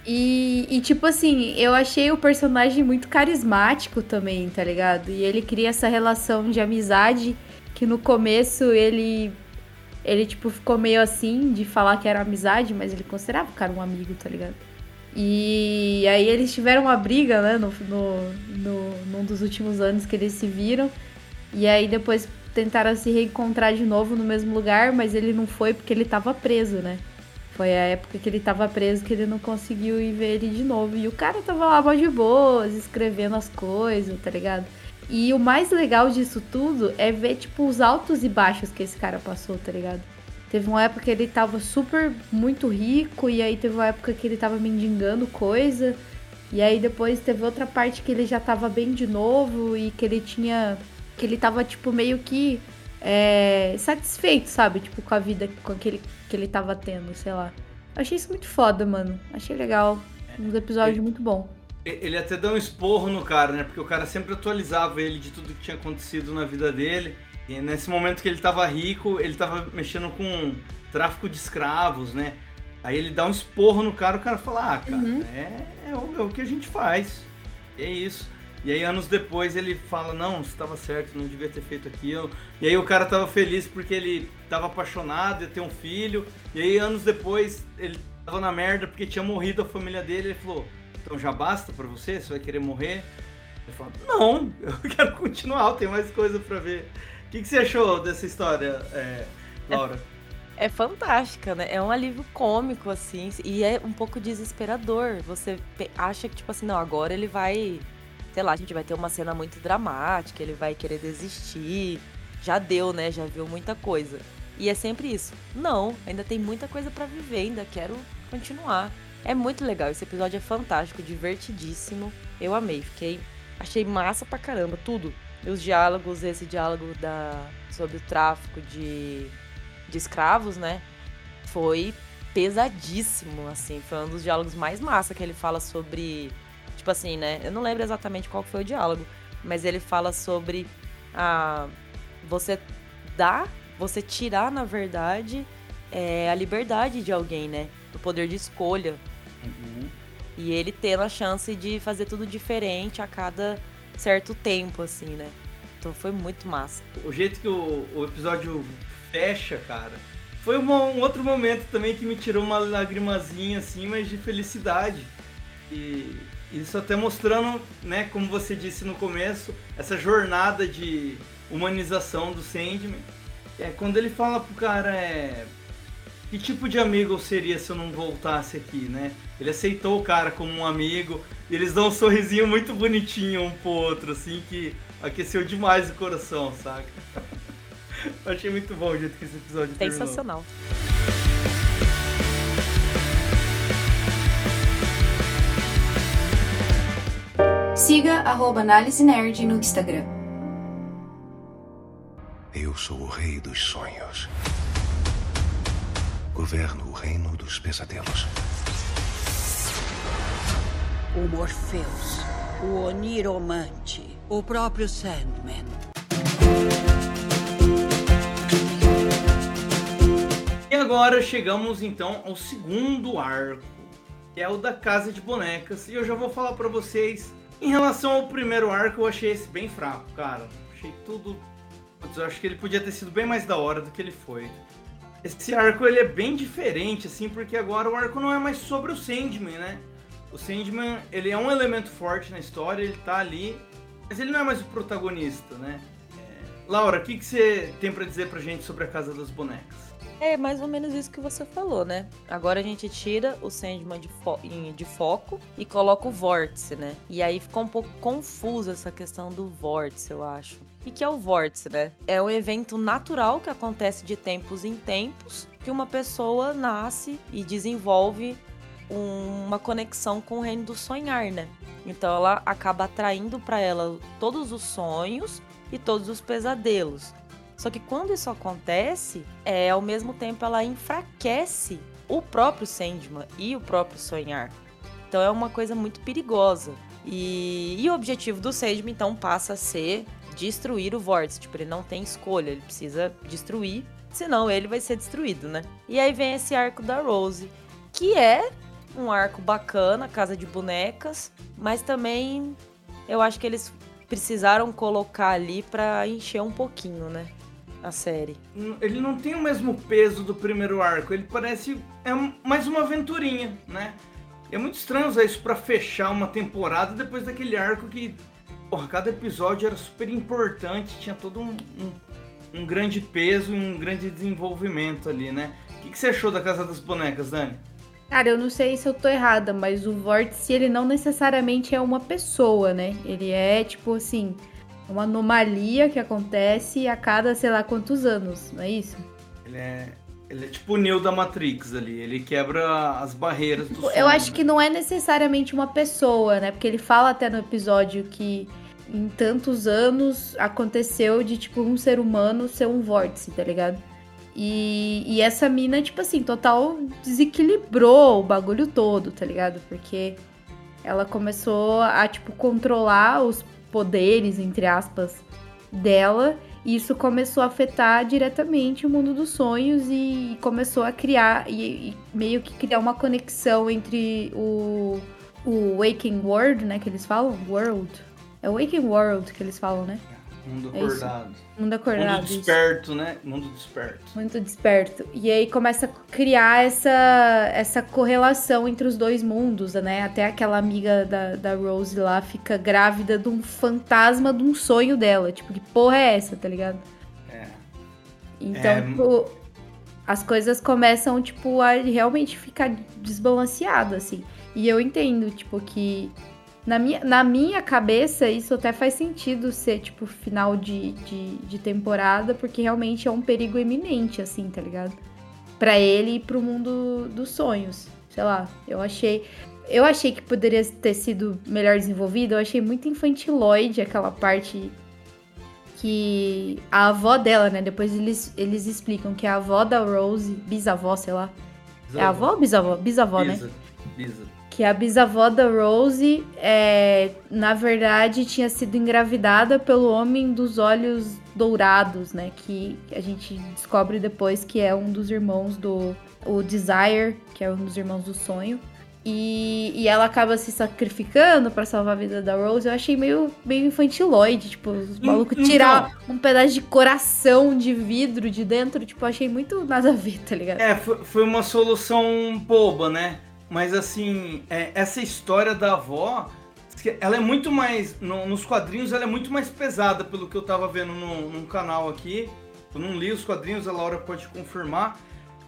E, e, tipo assim, eu achei o personagem muito carismático também, tá ligado? E ele cria essa relação de amizade que no começo ele. Ele, tipo, ficou meio assim de falar que era amizade, mas ele considerava o cara um amigo, tá ligado? E aí eles tiveram uma briga, né, no, no, no, num dos últimos anos que eles se viram. E aí depois tentaram se reencontrar de novo no mesmo lugar, mas ele não foi porque ele tava preso, né? Foi a época que ele tava preso que ele não conseguiu ir ver ele de novo. E o cara tava lá mó de boas, escrevendo as coisas, tá ligado? E o mais legal disso tudo é ver, tipo, os altos e baixos que esse cara passou, tá ligado? Teve uma época que ele tava super, muito rico, e aí teve uma época que ele tava mendigando coisa. E aí depois teve outra parte que ele já tava bem de novo e que ele tinha. Que ele tava, tipo, meio que é, satisfeito, sabe? Tipo, com a vida com aquele, que ele tava tendo, sei lá. Eu achei isso muito foda, mano. Achei legal. Uns episódios muito bom. Ele até deu um esporro no cara, né? Porque o cara sempre atualizava ele de tudo que tinha acontecido na vida dele. E nesse momento que ele tava rico, ele tava mexendo com tráfico de escravos, né? Aí ele dá um esporro no cara, o cara fala, ah, cara, é, é o, é o que a gente faz. É isso. E aí anos depois ele fala, não, você estava certo, não devia ter feito aquilo. E aí o cara tava feliz porque ele tava apaixonado, ia ter um filho. E aí anos depois ele tava na merda porque tinha morrido a família dele. Ele falou, então já basta pra você? Você vai querer morrer? Ele falou, não, eu quero continuar, tem mais coisa pra ver. O que, que você achou dessa história, é, Laura? é fantástica, né? É um alívio cômico, assim, e é um pouco desesperador. Você acha que, tipo assim, não, agora ele vai. Sei lá, a gente vai ter uma cena muito dramática, ele vai querer desistir. Já deu, né? Já viu muita coisa. E é sempre isso. Não, ainda tem muita coisa para viver, ainda quero continuar. É muito legal, esse episódio é fantástico, divertidíssimo. Eu amei, fiquei. Achei massa pra caramba, tudo. E os diálogos, esse diálogo da sobre o tráfico de de escravos, né? Foi pesadíssimo, assim. Foi um dos diálogos mais massa que ele fala sobre. Tipo assim, né? Eu não lembro exatamente qual foi o diálogo, mas ele fala sobre a. Você dar, você tirar, na verdade, é, a liberdade de alguém, né? O poder de escolha. Uhum. E ele tendo a chance de fazer tudo diferente a cada certo tempo, assim, né? Então foi muito massa. O jeito que o, o episódio fecha, cara. Foi uma, um outro momento também que me tirou uma lagrimazinha assim, mas de felicidade. E isso até mostrando, né, como você disse no começo, essa jornada de humanização do Sandman. É quando ele fala pro cara, é, que tipo de amigo eu seria se eu não voltasse aqui, né? Ele aceitou o cara como um amigo, eles dão um sorrisinho muito bonitinho um pro outro, assim, que aqueceu demais o coração, saca? Achei muito bom o jeito que esse episódio Sensacional. Terminou. Siga arroba Análise Nerd no Instagram. Eu sou o rei dos sonhos. Governo o reino dos pesadelos. O Morpheus, o Oniromante, o próprio Sandman. agora chegamos então ao segundo arco, que é o da Casa de Bonecas. E eu já vou falar para vocês, em relação ao primeiro arco, eu achei esse bem fraco, cara. Achei tudo. Eu acho que ele podia ter sido bem mais da hora do que ele foi. Esse arco ele é bem diferente, assim, porque agora o arco não é mais sobre o Sandman, né? O Sandman, ele é um elemento forte na história, ele tá ali, mas ele não é mais o protagonista, né? É... Laura, o que, que você tem para dizer pra gente sobre a Casa das Bonecas? É mais ou menos isso que você falou, né? Agora a gente tira o Sandman de, fo de foco e coloca o vórtice, né? E aí ficou um pouco confusa essa questão do vórtice, eu acho. O que é o vórtice, né? É um evento natural que acontece de tempos em tempos que uma pessoa nasce e desenvolve uma conexão com o reino do sonhar, né? Então ela acaba atraindo para ela todos os sonhos e todos os pesadelos. Só que quando isso acontece, é, ao mesmo tempo ela enfraquece o próprio Sandman e o próprio sonhar. Então é uma coisa muito perigosa. E, e o objetivo do Sandman então passa a ser destruir o Vórtice. Tipo, ele não tem escolha, ele precisa destruir, senão ele vai ser destruído, né? E aí vem esse arco da Rose, que é um arco bacana, casa de bonecas, mas também eu acho que eles precisaram colocar ali para encher um pouquinho, né? A série. Ele não tem o mesmo peso do primeiro arco, ele parece é mais uma aventurinha, né? É muito estranho usar isso para fechar uma temporada depois daquele arco que, porra, cada episódio era super importante, tinha todo um, um, um grande peso e um grande desenvolvimento ali, né? O que, que você achou da Casa das Bonecas, Dani? Cara, eu não sei se eu tô errada, mas o Vórtice, ele não necessariamente é uma pessoa, né? Ele é, tipo assim, uma anomalia que acontece a cada sei lá quantos anos, não é isso? Ele é, ele é tipo o Neo da Matrix ali, ele quebra as barreiras do tipo, Eu acho que não é necessariamente uma pessoa, né? Porque ele fala até no episódio que em tantos anos aconteceu de tipo um ser humano ser um vórtice, tá ligado? E, e essa mina, tipo assim, total desequilibrou o bagulho todo, tá ligado? Porque ela começou a, tipo, controlar os poderes, entre aspas, dela. E isso começou a afetar diretamente o mundo dos sonhos e começou a criar e, e meio que criar uma conexão entre o, o Waking World, né, que eles falam, World. É o Waking World que eles falam, né? Mundo é acordado. É Mundo acordado. Mundo desperto, isso. né? Mundo desperto. Muito desperto. E aí começa a criar essa, essa correlação entre os dois mundos, né? Até aquela amiga da, da Rose lá fica grávida de um fantasma de um sonho dela. Tipo, que porra é essa, tá ligado? É. Então, é... tipo, as coisas começam, tipo, a realmente ficar desbalanceado, assim. E eu entendo, tipo, que na minha, na minha cabeça isso até faz sentido ser, tipo, final de, de, de temporada, porque realmente é um perigo iminente, assim, tá ligado? Pra ele e pro mundo dos sonhos. Sei lá, eu achei. Eu achei que poderia ter sido melhor desenvolvido. Eu achei muito infantiloide aquela parte que a avó dela, né? Depois eles, eles explicam que a avó da Rose, bisavó, sei lá. Bisavó. É a avó ou bisavó? Bisavó, Bisa. né? Bisa. Que a bisavó da Rose, é, na verdade, tinha sido engravidada pelo homem dos olhos dourados, né? Que a gente descobre depois que é um dos irmãos do. O Desire, que é um dos irmãos do sonho. E, e ela acaba se sacrificando para salvar a vida da Rose. Eu achei meio, meio infantiloide, tipo, os malucos então, tirar um pedaço de coração de vidro de dentro, tipo, achei muito nada a ver, tá ligado? É, foi, foi uma solução boba, né? Mas assim, é, essa história da avó, ela é muito mais. No, nos quadrinhos, ela é muito mais pesada, pelo que eu tava vendo no, num canal aqui. Eu não li os quadrinhos, a Laura pode confirmar.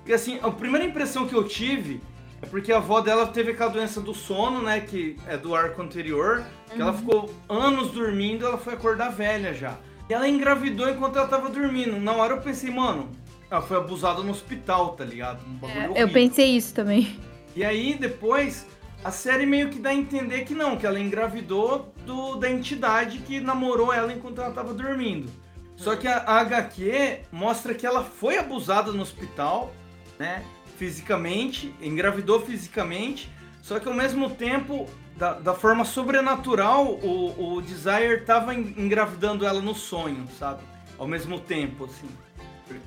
E assim, a primeira impressão que eu tive é porque a avó dela teve aquela doença do sono, né? Que é do arco anterior. Que uhum. ela ficou anos dormindo, ela foi acordar velha já. E ela engravidou enquanto ela tava dormindo. Na hora eu pensei, mano, ela foi abusada no hospital, tá ligado? Um é, eu pensei isso também. E aí depois a série meio que dá a entender que não, que ela engravidou do, da entidade que namorou ela enquanto ela tava dormindo. Só que a, a HQ mostra que ela foi abusada no hospital, né? fisicamente, engravidou fisicamente, só que ao mesmo tempo, da, da forma sobrenatural, o, o Desire tava engravidando ela no sonho, sabe? Ao mesmo tempo, assim.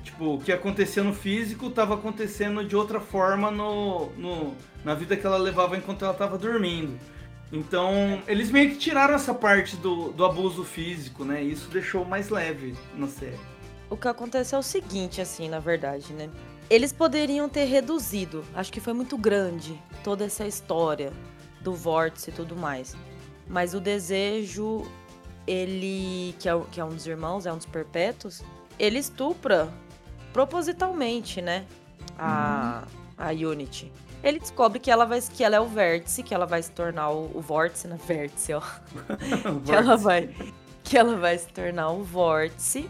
Tipo, o que acontecia no físico estava acontecendo de outra forma no, no, na vida que ela levava enquanto ela estava dormindo. Então, eles meio que tiraram essa parte do, do abuso físico, né? Isso deixou mais leve na série. O que aconteceu é o seguinte, assim, na verdade, né? Eles poderiam ter reduzido, acho que foi muito grande toda essa história do vórtice e tudo mais. Mas o desejo, ele, que é, que é um dos irmãos, é um dos perpétuos, ele estupra propositalmente, né? A, a Unity. Ele descobre que ela vai que ela é o vértice, que ela vai se tornar o, o vórtice, na né? vértice, ó. que ela vai que ela vai se tornar o vórtice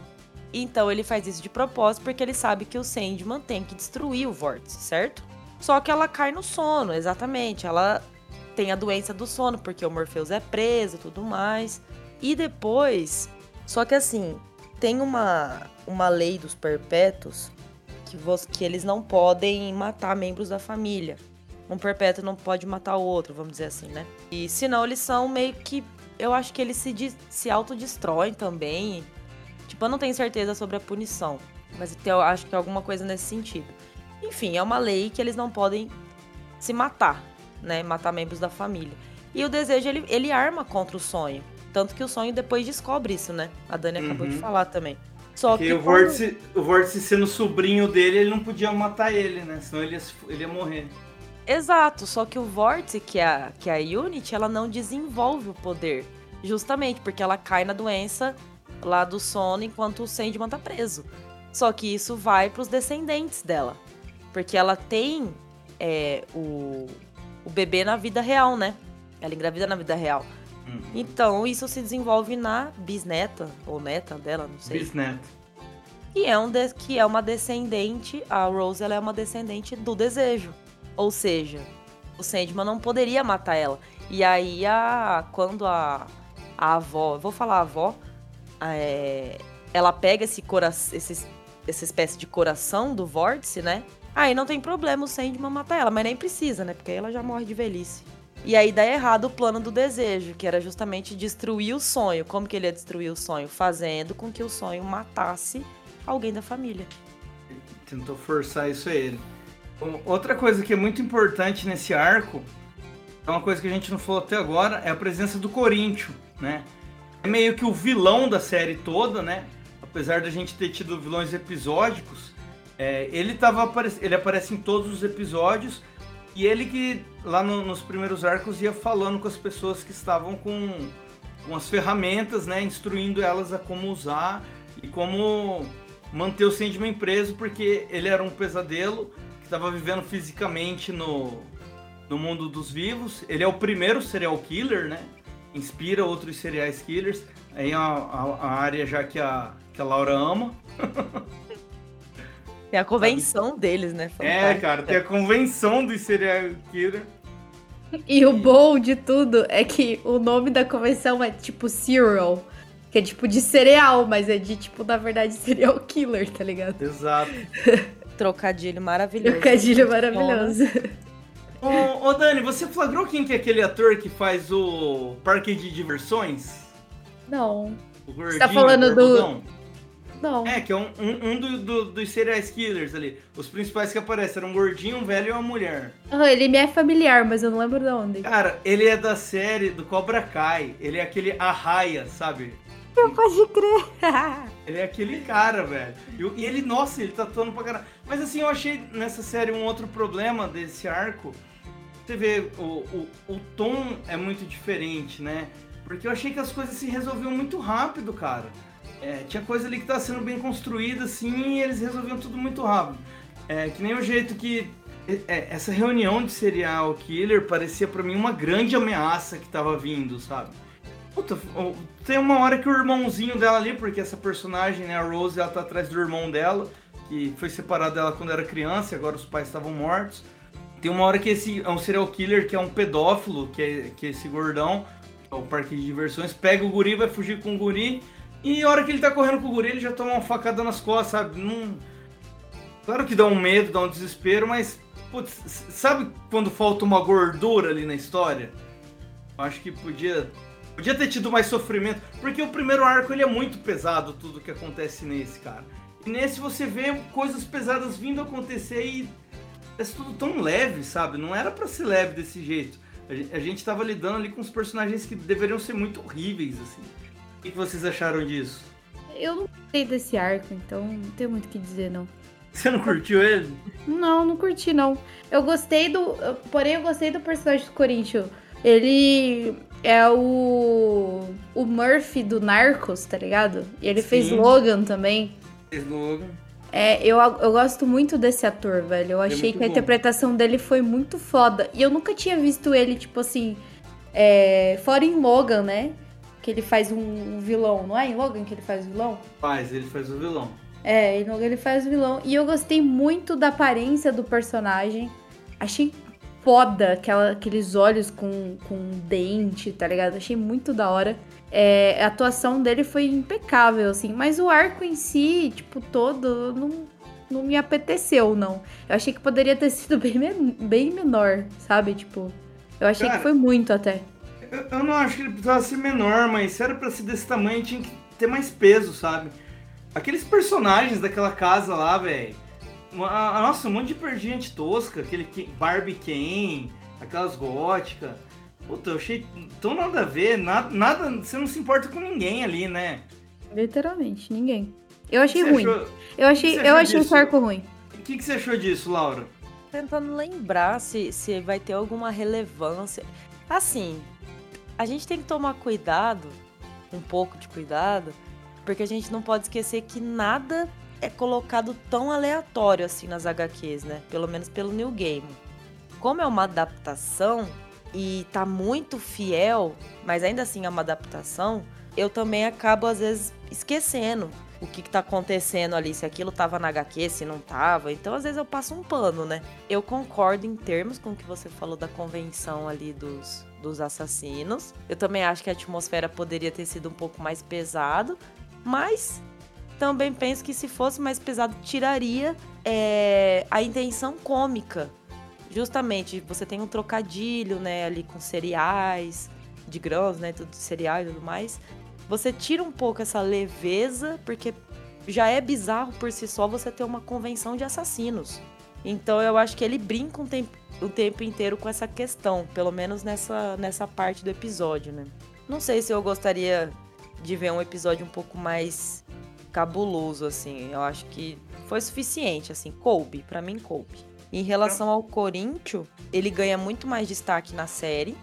então ele faz isso de propósito porque ele sabe que o Sandman tem que destruir o vórtice, certo? Só que ela cai no sono, exatamente. Ela tem a doença do sono porque o Morpheus é preso e tudo mais. E depois, só que assim, tem uma, uma lei dos perpétuos que, você, que eles não podem matar membros da família. Um perpétuo não pode matar o outro, vamos dizer assim, né? E senão eles são meio que. Eu acho que eles se, se autodestroem também. Tipo, eu não tenho certeza sobre a punição, mas eu acho que é alguma coisa nesse sentido. Enfim, é uma lei que eles não podem se matar, né? Matar membros da família. E o desejo, ele, ele arma contra o sonho. Tanto que o sonho depois descobre isso, né? A Dani uhum. acabou de uhum. falar também. Só Porque que o, vórtice, o vórtice sendo sobrinho dele, ele não podia matar ele, né? Senão ele ia, ele ia morrer. Exato, só que o vórtice, que é, a, que é a Unity, ela não desenvolve o poder. Justamente porque ela cai na doença lá do sono enquanto o Sandman tá preso. Só que isso vai para os descendentes dela. Porque ela tem é, o, o bebê na vida real, né? Ela engravida na vida real. Uhum. Então isso se desenvolve na bisneta, ou neta dela, não sei. Bisneta. Que é, um de, que é uma descendente, a Rose ela é uma descendente do desejo. Ou seja, o Sandman não poderia matar ela. E aí, a, quando a, a avó, vou falar avó, é, ela pega esse coração, essa espécie de coração do vórtice, né? Aí não tem problema o Sandman matar ela, mas nem precisa, né? Porque aí ela já morre de velhice. E aí dá errado o plano do desejo, que era justamente destruir o sonho. Como que ele ia destruir o sonho? Fazendo com que o sonho matasse alguém da família. Tentou forçar isso a ele. Outra coisa que é muito importante nesse arco, é uma coisa que a gente não falou até agora, é a presença do Corinthians, né? é meio que o vilão da série toda, né? Apesar da gente ter tido vilões episódicos, é, ele, tava, ele aparece em todos os episódios e ele que lá no, nos primeiros arcos ia falando com as pessoas que estavam com, com as ferramentas, né? Instruindo elas a como usar e como manter o Sandman preso porque ele era um pesadelo que estava vivendo fisicamente no, no mundo dos vivos. Ele é o primeiro serial killer, né? Inspira outros serial killers. Aí é a, a, a área já que a, que a Laura ama. Tem a convenção deles, né? É, cara, tem a convenção dos serial killer. E o bom de tudo é que o nome da convenção é tipo Serial. Que é tipo de cereal, mas é de tipo, na verdade, serial killer, tá ligado? Exato. Trocadilho maravilhoso. Trocadilho maravilhoso. Ô, ô, Dani, você flagrou quem que é aquele ator que faz o parque de diversões? Não. O gordinho, Você tá falando do. Não. É, que é um, um, um do- do- dos serial killers ali. Os principais que aparecem eram um gordinho, um velho e uma mulher. Ah, ele me é familiar, mas eu não lembro de onde. Cara, ele é da série do Cobra Kai. Ele é aquele Arraia, sabe? Pode crer. Ele é aquele cara, velho. E, e ele, nossa, ele tá atuando pra caralho. Mas assim, eu achei nessa série um outro problema desse arco. Você vê, o, o, o tom é muito diferente, né? Porque eu achei que as coisas se resolviam muito rápido, cara. É, tinha coisa ali que tava sendo bem construída, assim, e eles resolviam tudo muito rápido. É, que nem o jeito que é, é, essa reunião de serial killer parecia pra mim uma grande ameaça que tava vindo, sabe? Puta, tem uma hora que o irmãozinho dela ali, porque essa personagem, né, a Rose, ela tá atrás do irmão dela, que foi separado dela quando era criança e agora os pais estavam mortos. Tem uma hora que esse é um serial killer, que é um pedófilo, que é, que é esse gordão, é o parque de diversões, pega o guri, vai fugir com o guri, e a hora que ele tá correndo com o guri, ele já toma uma facada nas costas, sabe? Claro que dá um medo, dá um desespero, mas, putz, sabe quando falta uma gordura ali na história? Acho que podia Podia ter tido mais sofrimento, porque o primeiro arco ele é muito pesado, tudo que acontece nesse, cara. E nesse você vê coisas pesadas vindo acontecer e é tudo tão leve, sabe? Não era pra ser leve desse jeito. A gente tava lidando ali com os personagens que deveriam ser muito horríveis, assim. O que vocês acharam disso? Eu não gostei desse arco, então não tenho muito o que dizer, não. Você não curtiu ele? Não, não curti, não. Eu gostei do. Porém, eu gostei do personagem do Corinthians. Ele é o. O Murphy do Narcos, tá ligado? E ele fez Sim. Logan também. Fez Logan. É, eu, eu gosto muito desse ator, velho. Eu é achei muito que a bom. interpretação dele foi muito foda. E eu nunca tinha visto ele, tipo assim. É, fora em Logan, né? Que ele faz um, vilão, não é em Logan que ele faz o vilão? Faz, ele faz o vilão. É, em Logan ele faz o vilão. E eu gostei muito da aparência do personagem. Achei foda aquela, aqueles olhos com, com dente, tá ligado? Achei muito da hora. É, a atuação dele foi impecável, assim. Mas o arco em si, tipo, todo, não, não me apeteceu, não. Eu achei que poderia ter sido bem, bem menor, sabe? Tipo, eu achei Cara, que foi muito até. Eu, eu não acho que ele precisava ser menor, mas se era pra ser desse tamanho, tinha que ter mais peso, sabe? Aqueles personagens daquela casa lá, velho. Nossa, um monte de gente tosca, aquele Barbie Ken, aquelas góticas. Puta, eu achei tão nada a ver, nada, nada, você não se importa com ninguém ali, né? Literalmente, ninguém. Eu achei ruim. achou- Eu achei, eu achei disso? esse arco ruim. O que, que você achou disso, Laura? Tentando lembrar se, se vai ter alguma relevância. Assim, a gente tem que tomar cuidado, um pouco de cuidado, porque a gente não pode esquecer que nada é colocado tão aleatório assim nas HQs, né? Pelo menos pelo New Game. Como é uma adaptação e tá muito fiel, mas ainda assim é uma adaptação, eu também acabo às vezes esquecendo o que, que tá acontecendo ali, se aquilo tava na HQ, se não tava. Então, às vezes, eu passo um pano, né? Eu concordo em termos com o que você falou da convenção ali dos, dos assassinos. Eu também acho que a atmosfera poderia ter sido um pouco mais pesado, mas também penso que se fosse mais pesado, tiraria é, a intenção cômica. Justamente, você tem um trocadilho, né, ali com cereais, de grãos, né, tudo de cereal e tudo mais. Você tira um pouco essa leveza, porque já é bizarro por si só você ter uma convenção de assassinos. Então eu acho que ele brinca um tempo, o tempo inteiro com essa questão, pelo menos nessa, nessa parte do episódio, né? Não sei se eu gostaria de ver um episódio um pouco mais cabuloso, assim. Eu acho que foi suficiente, assim. Coube, pra mim coube. Em relação ao Corinthians, ele ganha muito mais destaque na série.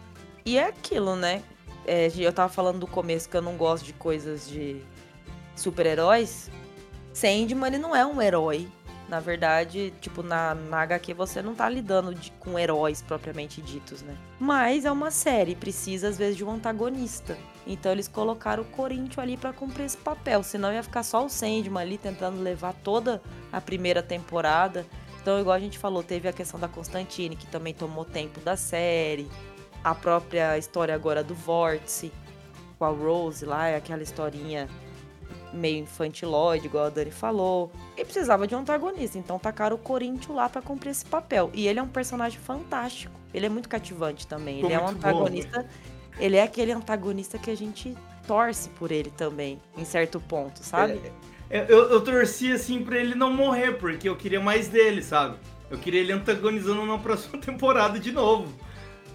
E é aquilo, né? É, eu tava falando do começo que eu não gosto de coisas de super-heróis. Sandman ele não é um herói. Na verdade, tipo, na, na HQ você não tá lidando de, com heróis propriamente ditos, né? Mas é uma série, precisa às vezes de um antagonista. Então eles colocaram o Corinthians ali para cumprir esse papel, senão ia ficar só o Sandman ali tentando levar toda a primeira temporada. Então, igual a gente falou, teve a questão da Constantine, que também tomou tempo da série, a própria história agora do Vórtice, com a Rose lá, é aquela historinha meio infantilóide, igual a Dani falou. E precisava de um antagonista, então tacaram o Corinthians lá para cumprir esse papel. E ele é um personagem fantástico. Ele é muito cativante também. ele é um antagonista. Bom. Ele é aquele antagonista que a gente torce por ele também, em certo ponto, sabe? É, eu, eu torci assim pra ele não morrer, porque eu queria mais dele, sabe? Eu queria ele antagonizando na próxima temporada de novo.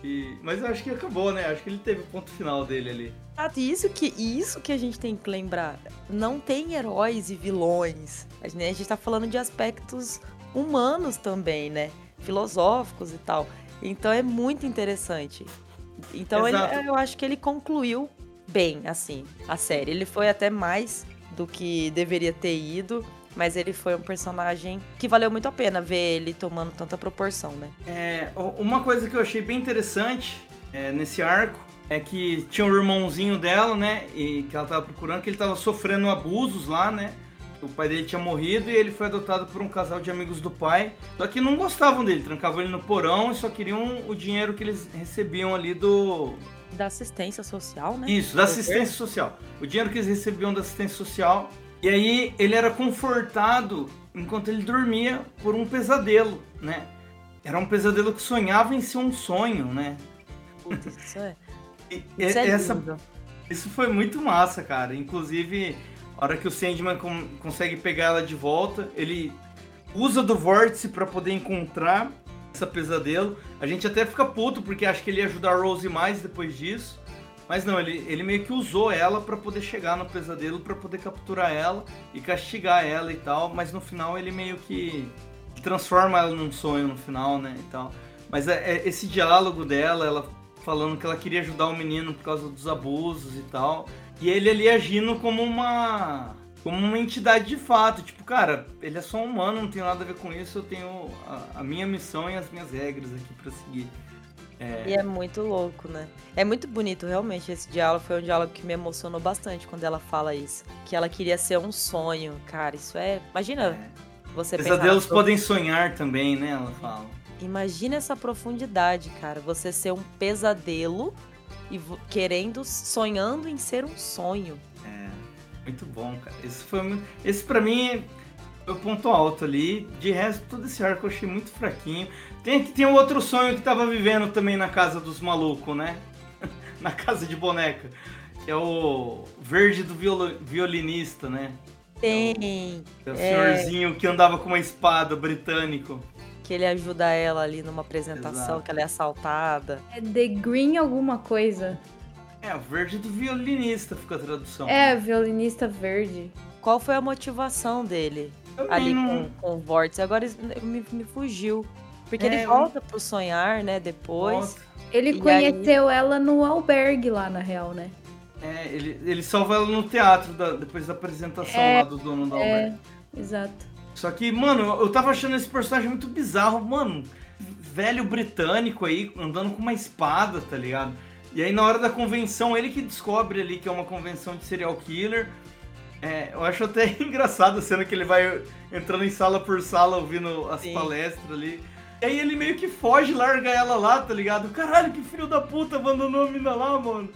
E, mas eu acho que acabou, né? Acho que ele teve o ponto final dele ali. Ah, isso que, isso que a gente tem que lembrar. Não tem heróis e vilões. A gente, a gente tá falando de aspectos humanos também, né? Filosóficos e tal. Então é muito interessante. Então ele, eu acho que ele concluiu bem, assim, a série. Ele foi até mais do que deveria ter ido. Mas ele foi um personagem que valeu muito a pena ver ele tomando tanta proporção, né? É, uma coisa que eu achei bem interessante é, nesse arco é que tinha um irmãozinho dela, né? E que ela tava procurando, que ele tava sofrendo abusos lá, né? O pai dele tinha morrido e ele foi adotado por um casal de amigos do pai. Só que não gostavam dele, trancavam ele no porão e só queriam o dinheiro que eles recebiam ali do. Da assistência social, né? Isso, da assistência social. O dinheiro que eles recebiam da assistência social e aí ele era confortado enquanto ele dormia por um pesadelo, né? Era um pesadelo que sonhava em ser um sonho, né? Putz, isso é. isso, é essa, isso foi muito massa, cara. Inclusive, a hora que o Sandman consegue pegar ela de volta, ele usa do vórtice para poder encontrar essa pesadelo. A gente até fica puto porque acha que ele ia ajudar a Rose mais depois disso. Mas não, ele, ele meio que usou ela para poder chegar no pesadelo, para poder capturar ela e castigar ela e tal. Mas no final ele meio que transforma ela num sonho no final, né? E tal. Mas é, é, esse diálogo dela, ela falando que ela queria ajudar o menino por causa dos abusos e tal. E ele ali agindo como uma como uma entidade de fato. Tipo, cara, ele é só um humano, não tem nada a ver com isso. Eu tenho a, a minha missão e as minhas regras aqui para seguir. É... E é muito louco, né? É muito bonito, realmente. Esse diálogo foi um diálogo que me emocionou bastante quando ela fala isso. Que ela queria ser um sonho. Cara, isso é. Imagina é. você Pesadelos podem sonhar também, né? Ela fala. Imagina essa profundidade, cara. Você ser um pesadelo e querendo, sonhando em ser um sonho. É, muito bom, cara. Esse foi muito. Esse pra mim o ponto alto ali. De resto, todo esse arco eu achei muito fraquinho. Tem, tem um outro sonho que tava vivendo também na casa dos malucos, né? na casa de boneca. Que é o verde do viol, violinista, né? Tem. É o, é o senhorzinho que andava com uma espada britânico. Que ele ajuda ela ali numa apresentação, Exato. que ela é assaltada. É The Green alguma coisa. É, o verde do violinista fica a tradução. É, violinista verde. Qual foi a motivação dele? Ali não... com, com o Vórtice? Agora me, me fugiu. Porque é, ele volta pro sonhar, né, depois. Volta. Ele conheceu aí... ela no albergue lá, na real, né? É, ele, ele salva ela no teatro da, depois da apresentação é, lá do dono do é, albergue. Exato. Só que, mano, eu tava achando esse personagem muito bizarro, mano. Velho britânico aí, andando com uma espada, tá ligado? E aí, na hora da convenção, ele que descobre ali que é uma convenção de serial killer. É, eu acho até engraçado a cena que ele vai entrando em sala por sala, ouvindo as Sim. palestras ali. E aí ele meio que foge, larga ela lá, tá ligado? Caralho, que filho da puta abandonou a mina lá, mano.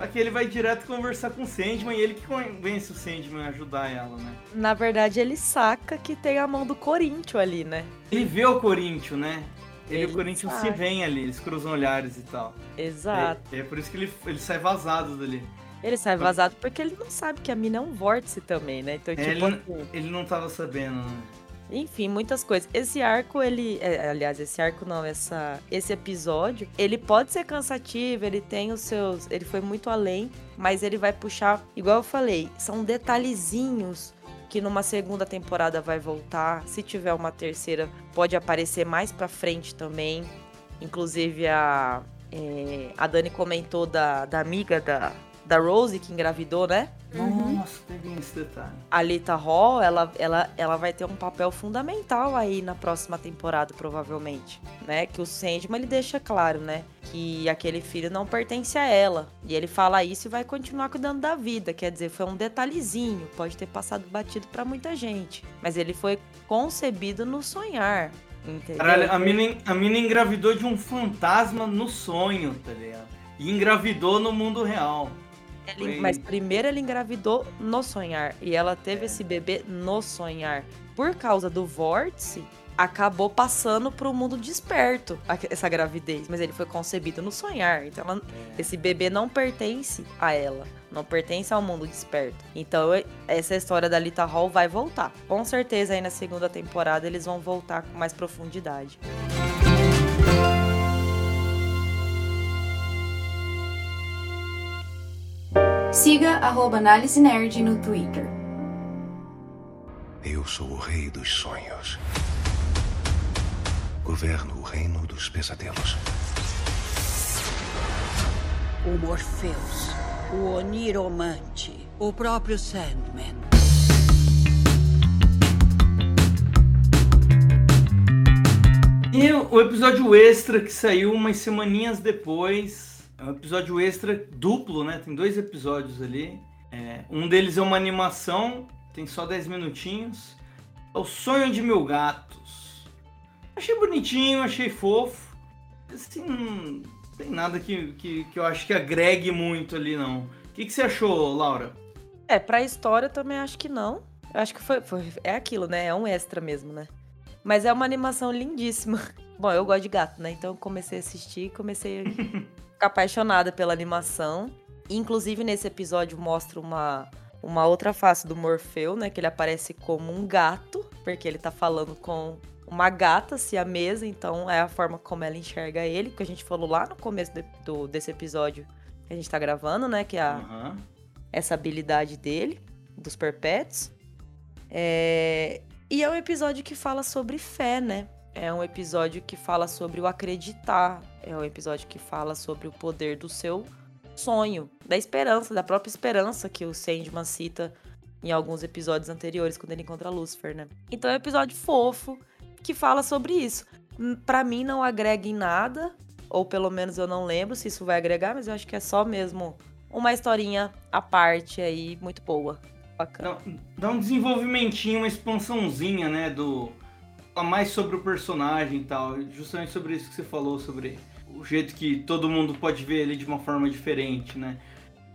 Aqui ele vai direto conversar com o Sandman e ele que convence o Sandman a ajudar ela, né? Na verdade, ele saca que tem a mão do Corinthians ali, né? Ele vê o Corinthians, né? Ele, ele e o Corinthians se veem ali, eles cruzam olhares e tal. Exato. É, é por isso que ele, ele sai vazado dali. Ele sai vazado porque ele não sabe que a mina é um vórtice também, né? Então, é, tipo, ele, assim... ele não tava sabendo, né? Enfim, muitas coisas. Esse arco, ele. É, aliás, esse arco não, essa, esse episódio, ele pode ser cansativo, ele tem os seus. Ele foi muito além, mas ele vai puxar, igual eu falei, são detalhezinhos que numa segunda temporada vai voltar. Se tiver uma terceira, pode aparecer mais pra frente também. Inclusive a. É, a Dani comentou da, da amiga da, da Rose, que engravidou, né? Nossa, teve esse detalhe. A Lita Hall, ela, ela, ela vai ter um papel fundamental aí na próxima temporada, provavelmente, né? Que o Sandman, ele deixa claro, né? Que aquele filho não pertence a ela. E ele fala isso e vai continuar cuidando da vida. Quer dizer, foi um detalhezinho, pode ter passado batido para muita gente. Mas ele foi concebido no sonhar, entendeu? Caralho, a mina, a mina engravidou de um fantasma no sonho, tá ligado? E engravidou no mundo real. Ele- Foi- mas primeiro ele engravidou no sonhar. E ela teve esse bebê no sonhar. Por causa do vórtice, acabou passando pro mundo desperto essa gravidez. Mas ele foi concebido no sonhar. Então ela- esse bebê não pertence a ela. Não pertence ao mundo desperto. Então essa história da Lita Hall vai voltar. Com certeza aí na segunda temporada eles vão voltar com mais profundidade. Siga arroba Análise Nerd no Twitter. Eu sou o rei dos sonhos. Governo o reino dos pesadelos. O Morpheus, o Oniromante, o próprio Sandman. E o episódio extra que saiu umas semaninhas depois. É um episódio extra duplo, né? Tem dois episódios ali. É, um deles é uma animação, tem só 10 minutinhos. É o Sonho de Mil Gatos. Achei bonitinho, achei fofo. Assim, não tem nada que, que, que eu acho que agregue muito ali, não. O que, que você achou, Laura? É, pra história eu também acho que não. Eu acho que foi, foi- é aquilo, né? É um extra mesmo, né? Mas é uma animação lindíssima. Bom, eu gosto de gato, né? Então eu comecei a assistir e comecei apaixonada pela animação. Inclusive, nesse episódio mostra uma, uma outra face do Morfeu, né? Que ele aparece como um gato, porque ele tá falando com uma gata siamesa, então é a forma como ela enxerga ele, que a gente falou lá no começo de- do, desse episódio que a gente tá gravando, né? Que é a, Aham. essa habilidade dele, dos perpétuos. É, E é um episódio que fala sobre fé, né? É um episódio que fala sobre o acreditar. É um episódio que fala sobre o poder do seu sonho, da esperança, da própria esperança que o Sandman cita em alguns episódios anteriores, quando ele encontra Lucifer, né? Então é um episódio fofo que fala sobre isso. Hum, Pra mim não agrega em nada, ou pelo menos eu não lembro se isso vai agregar, mas eu acho que é só mesmo uma historinha à parte aí, muito boa. Bacana. Dá, dá um desenvolvimentinho, uma expansãozinha, né? Do. Fala mais sobre o personagem e tal. Justamente sobre isso que você falou, sobre o jeito que todo mundo pode ver ele de uma forma diferente, né?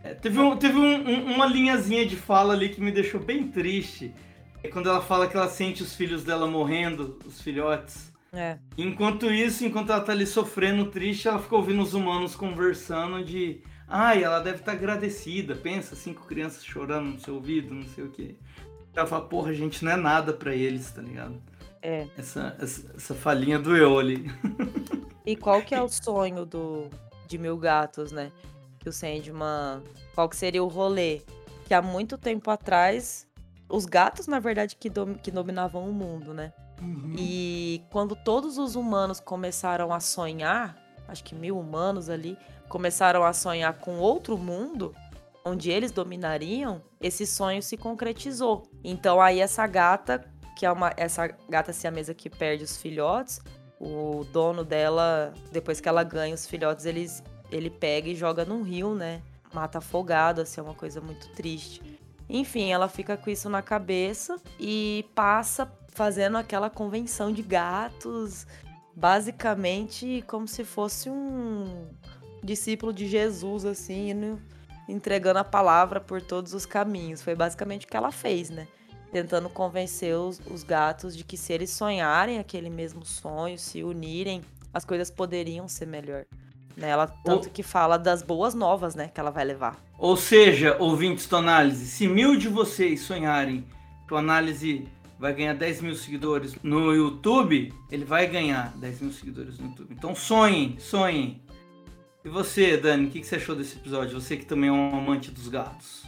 É, teve um- teve um- um- uma linhazinha de fala ali que me deixou bem triste. É quando ela fala que ela sente os filhos dela morrendo, os filhotes. É. Enquanto isso, enquanto ela tá ali sofrendo triste, ela fica ouvindo os humanos conversando de. Ai, ela deve estar agradecida. Pensa, cinco crianças chorando no seu ouvido, não sei o quê. Ela fala, porra, gente, não é nada pra eles, tá ligado? É. Essa, essa, essa falinha doeu ali. E qual que é o sonho do de Mil Gatos, né? Que o Sandman. Qual que seria o rolê? Que há muito tempo atrás, os gatos, na verdade, que, dom- que dominavam o mundo, né? E quando todos os humanos começaram a sonhar, acho que mil humanos ali, começaram a sonhar com outro mundo, onde eles dominariam, esse sonho se concretizou. Então aí essa gata, que é uma essa gata siamesa que perde os filhotes, o dono dela, depois que ela ganha os filhotes, eles, ele pega e joga num rio, né? Mata afogado, assim, é uma coisa muito triste. Enfim, ela fica com isso na cabeça e passa fazendo aquela convenção de gatos, basicamente como se fosse um discípulo de Jesus, assim, entregando a palavra por todos os caminhos. Foi basicamente o que ela fez, né? Tentando convencer os, os gatos de que se eles sonharem aquele mesmo sonho, se unirem, as coisas poderiam ser melhor. Né? Ela tanto que fala das boas novas, né, que ela vai levar. Ou seja, ouvintes do análise, se mil de vocês sonharem que o análise vai ganhar 10 mil seguidores no YouTube, ele vai ganhar 10 mil seguidores no YouTube. Então sonhem, sonhem. E você, Dani, o que que você achou desse episódio? Você que também é um amante dos gatos.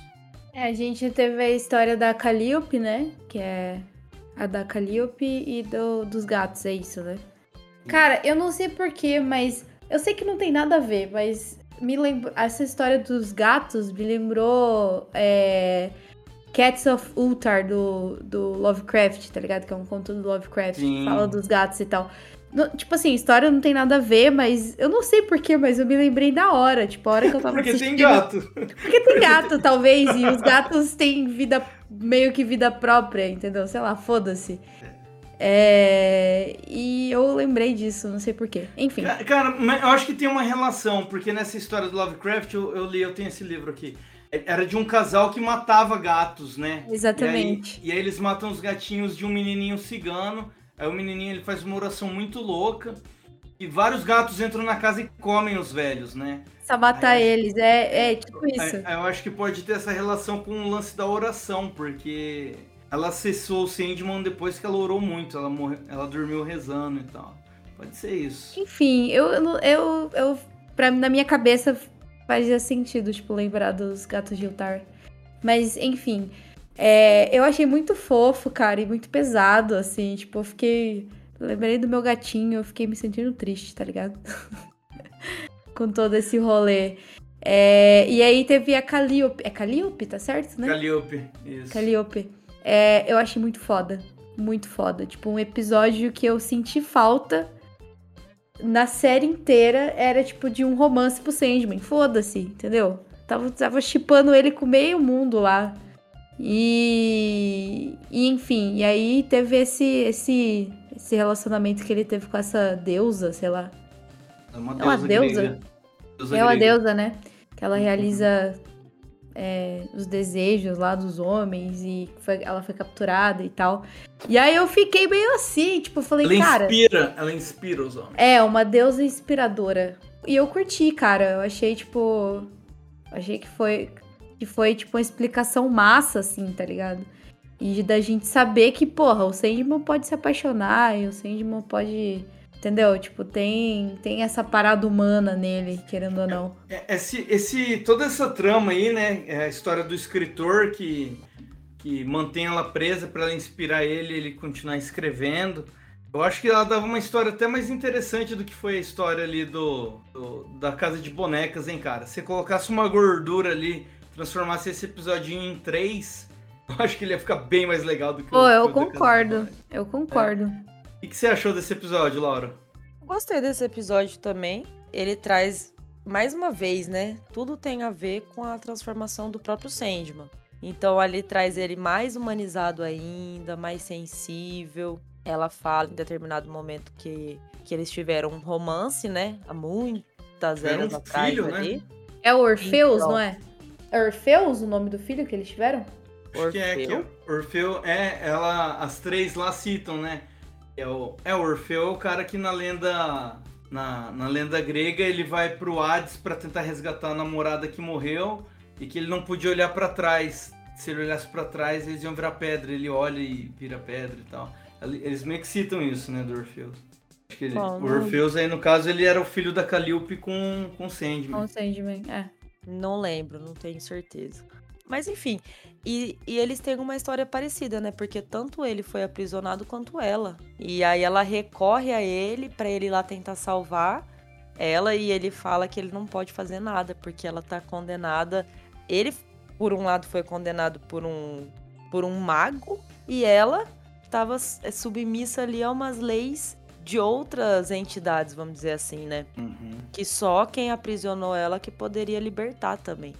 É, a gente teve a história da Calliope, né? Que é a da Calliope e do, dos gatos, é isso, né? Cara, eu não sei porquê, mas eu sei que não tem nada a ver, mas me lembrou. Essa história dos gatos me lembrou. É, Cats of Ultar do, do Lovecraft, tá ligado? Que é um conto do Lovecraft Sim. que fala dos gatos e tal. Tipo assim, história não tem nada a ver, mas eu não sei porquê, mas eu me lembrei da hora. Tipo, a hora que eu tava Porque tem assistindo. gato. Porque tem gato, talvez, e os gatos têm vida, meio que vida própria, entendeu? Sei lá, foda-se. É, E eu lembrei disso, não sei porquê. Enfim. Ca- Cara, eu acho que tem uma relação, porque nessa história do Lovecraft, eu, eu li, eu tenho esse livro aqui. É- Era de um casal que matava gatos, né? Exatamente. E aí, e aí eles matam os gatinhos de um menininho cigano. Aí o menininho ele faz uma oração muito louca. E vários gatos entram na casa e comem os velhos, né? Precisa matar eles, é, é tipo isso. Aí- aí eu acho que pode ter essa relação com o lance da oração, porque ela acessou o Sandman depois que ela orou muito. Ela, morre, ela dormiu rezando e tal. Pode ser isso. Enfim, eu, eu, eu, pra, na minha cabeça fazia sentido, tipo, lembrar dos gatos de Ultar. Mas, enfim, é, eu achei muito fofo, cara, e muito pesado, assim, tipo, eu fiquei... Lembrei do meu gatinho, eu fiquei me sentindo triste, tá ligado? Com todo esse rolê. É, e aí teve a Calliope, é Calliope, tá certo, né? Calliope, isso. Calliope. É, eu achei muito foda. Muito foda. Tipo, um episódio que eu senti falta na série inteira era tipo de um romance pro Sandman. Foda-se, entendeu? Tava, tava chipando ele com meio mundo lá. E, e enfim, e aí teve esse, esse, esse relacionamento que ele teve com essa deusa, sei lá. É uma É uma deusa deusa? grega. Deusa é uma grega. deusa, né? Que ela realiza é, os desejos lá dos homens e foi- ela foi capturada e tal. E aí eu fiquei meio assim, tipo, falei, Ela cara. inspira, ela inspira os homens. É, uma deusa inspiradora. E eu curti, cara. Eu achei, tipo. Achei que foi. Que foi, tipo, uma explicação massa, assim, tá ligado? E da gente saber que, porra, o Sandman pode se apaixonar e o Sandman pode. Entendeu? Tipo, tem, tem essa parada humana nele, querendo ou não. É, Esse, esse, toda essa trama aí, né? É a história do escritor que, que mantém ela presa para ela inspirar ele, ele continuar escrevendo. Eu acho que ela dava uma história até mais interessante do que foi a história ali do, do- da casa de bonecas, hein, cara? Se colocasse uma gordura ali, transformasse esse episódio em três, eu acho que ele ia ficar bem mais legal do que Pô, o eu concordo. Eu concordo. O que você achou desse episódio, Laura? Gostei desse episódio também. Ele traz, mais uma vez, né? Tudo tem a ver com a transformação do próprio Sandman. Então ali traz ele mais humanizado ainda, mais sensível. Ela fala em determinado momento que, que eles tiveram um romance, né? Há muitas eras um atrás filho, né? ali. É o Orfeus, Então. não é? É Orfeus o nome do filho que eles tiveram? Acho que é que Orfeu? o Orfeu é ela as três lá citam, né? É o, é o Orfeu é o cara que na lenda na, na lenda grega ele vai pro Hades pra tentar resgatar a namorada que morreu e que ele não podia olhar pra trás. Se ele olhasse pra trás, eles iam virar pedra. Ele olha e vira pedra e tal. Eles meio que citam isso, né, do Orfeus. Acho que ele- Bom, o Orfeus aí no caso ele era o filho da Calliope com com Sandman. Com o Sandman, é. Não lembro, não tenho certeza. Mas enfim, e, e eles têm uma história parecida, né? Porque tanto ele foi aprisionado quanto ela. E aí ela recorre a ele pra ele ir lá tentar salvar ela e ele fala que ele não pode fazer nada porque ela tá condenada. Ele, por um lado, foi condenado por um por um mago e ela estava submissa ali a umas leis de outras entidades, vamos dizer assim, né? Uhum. que só quem aprisionou ela que poderia libertar também.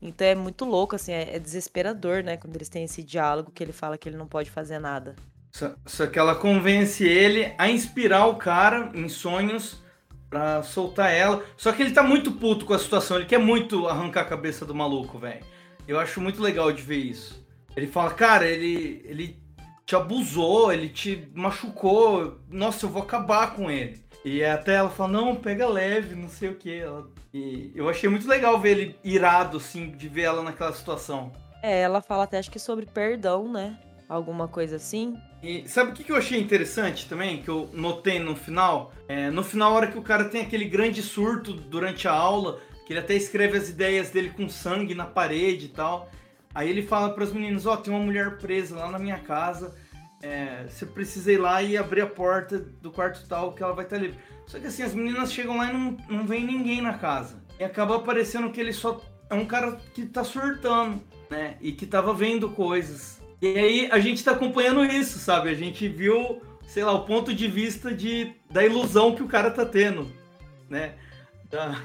Então é muito louco, assim, é, é desesperador, né? Quando eles têm esse diálogo que ele fala que ele não pode fazer nada. Só, só que ela convence ele a inspirar o cara em sonhos pra soltar ela. Só que ele tá muito puto com a situação, ele quer muito arrancar a cabeça do maluco, velho. Eu acho muito legal de ver isso. Ele fala, cara, ele, ele te abusou, ele te machucou, nossa, eu vou acabar com ele. E até ela fala, não, pega leve, não sei o que. E eu achei muito legal ver ele irado, assim, de ver ela naquela situação. É, ela fala até acho que sobre perdão, né? Alguma coisa assim. E sabe o que que eu achei interessante também, que eu notei no final? É, no final, a hora que o cara tem aquele grande surto durante a aula, que ele até escreve as ideias dele com sangue na parede e tal. Aí ele fala para os meninos, ó, tem uma mulher presa lá na minha casa, é, você precisa ir lá e abrir a porta do quarto tal, que ela vai estar livre. Só que assim, as meninas chegam lá e não, não vem ninguém na casa. e acaba parecendo que ele só é um cara que tá surtando, né? E que tava vendo coisas. E aí a gente tá acompanhando isso, sabe? A gente viu, sei lá, o ponto de vista de, da ilusão que o cara tá tendo, né? Da...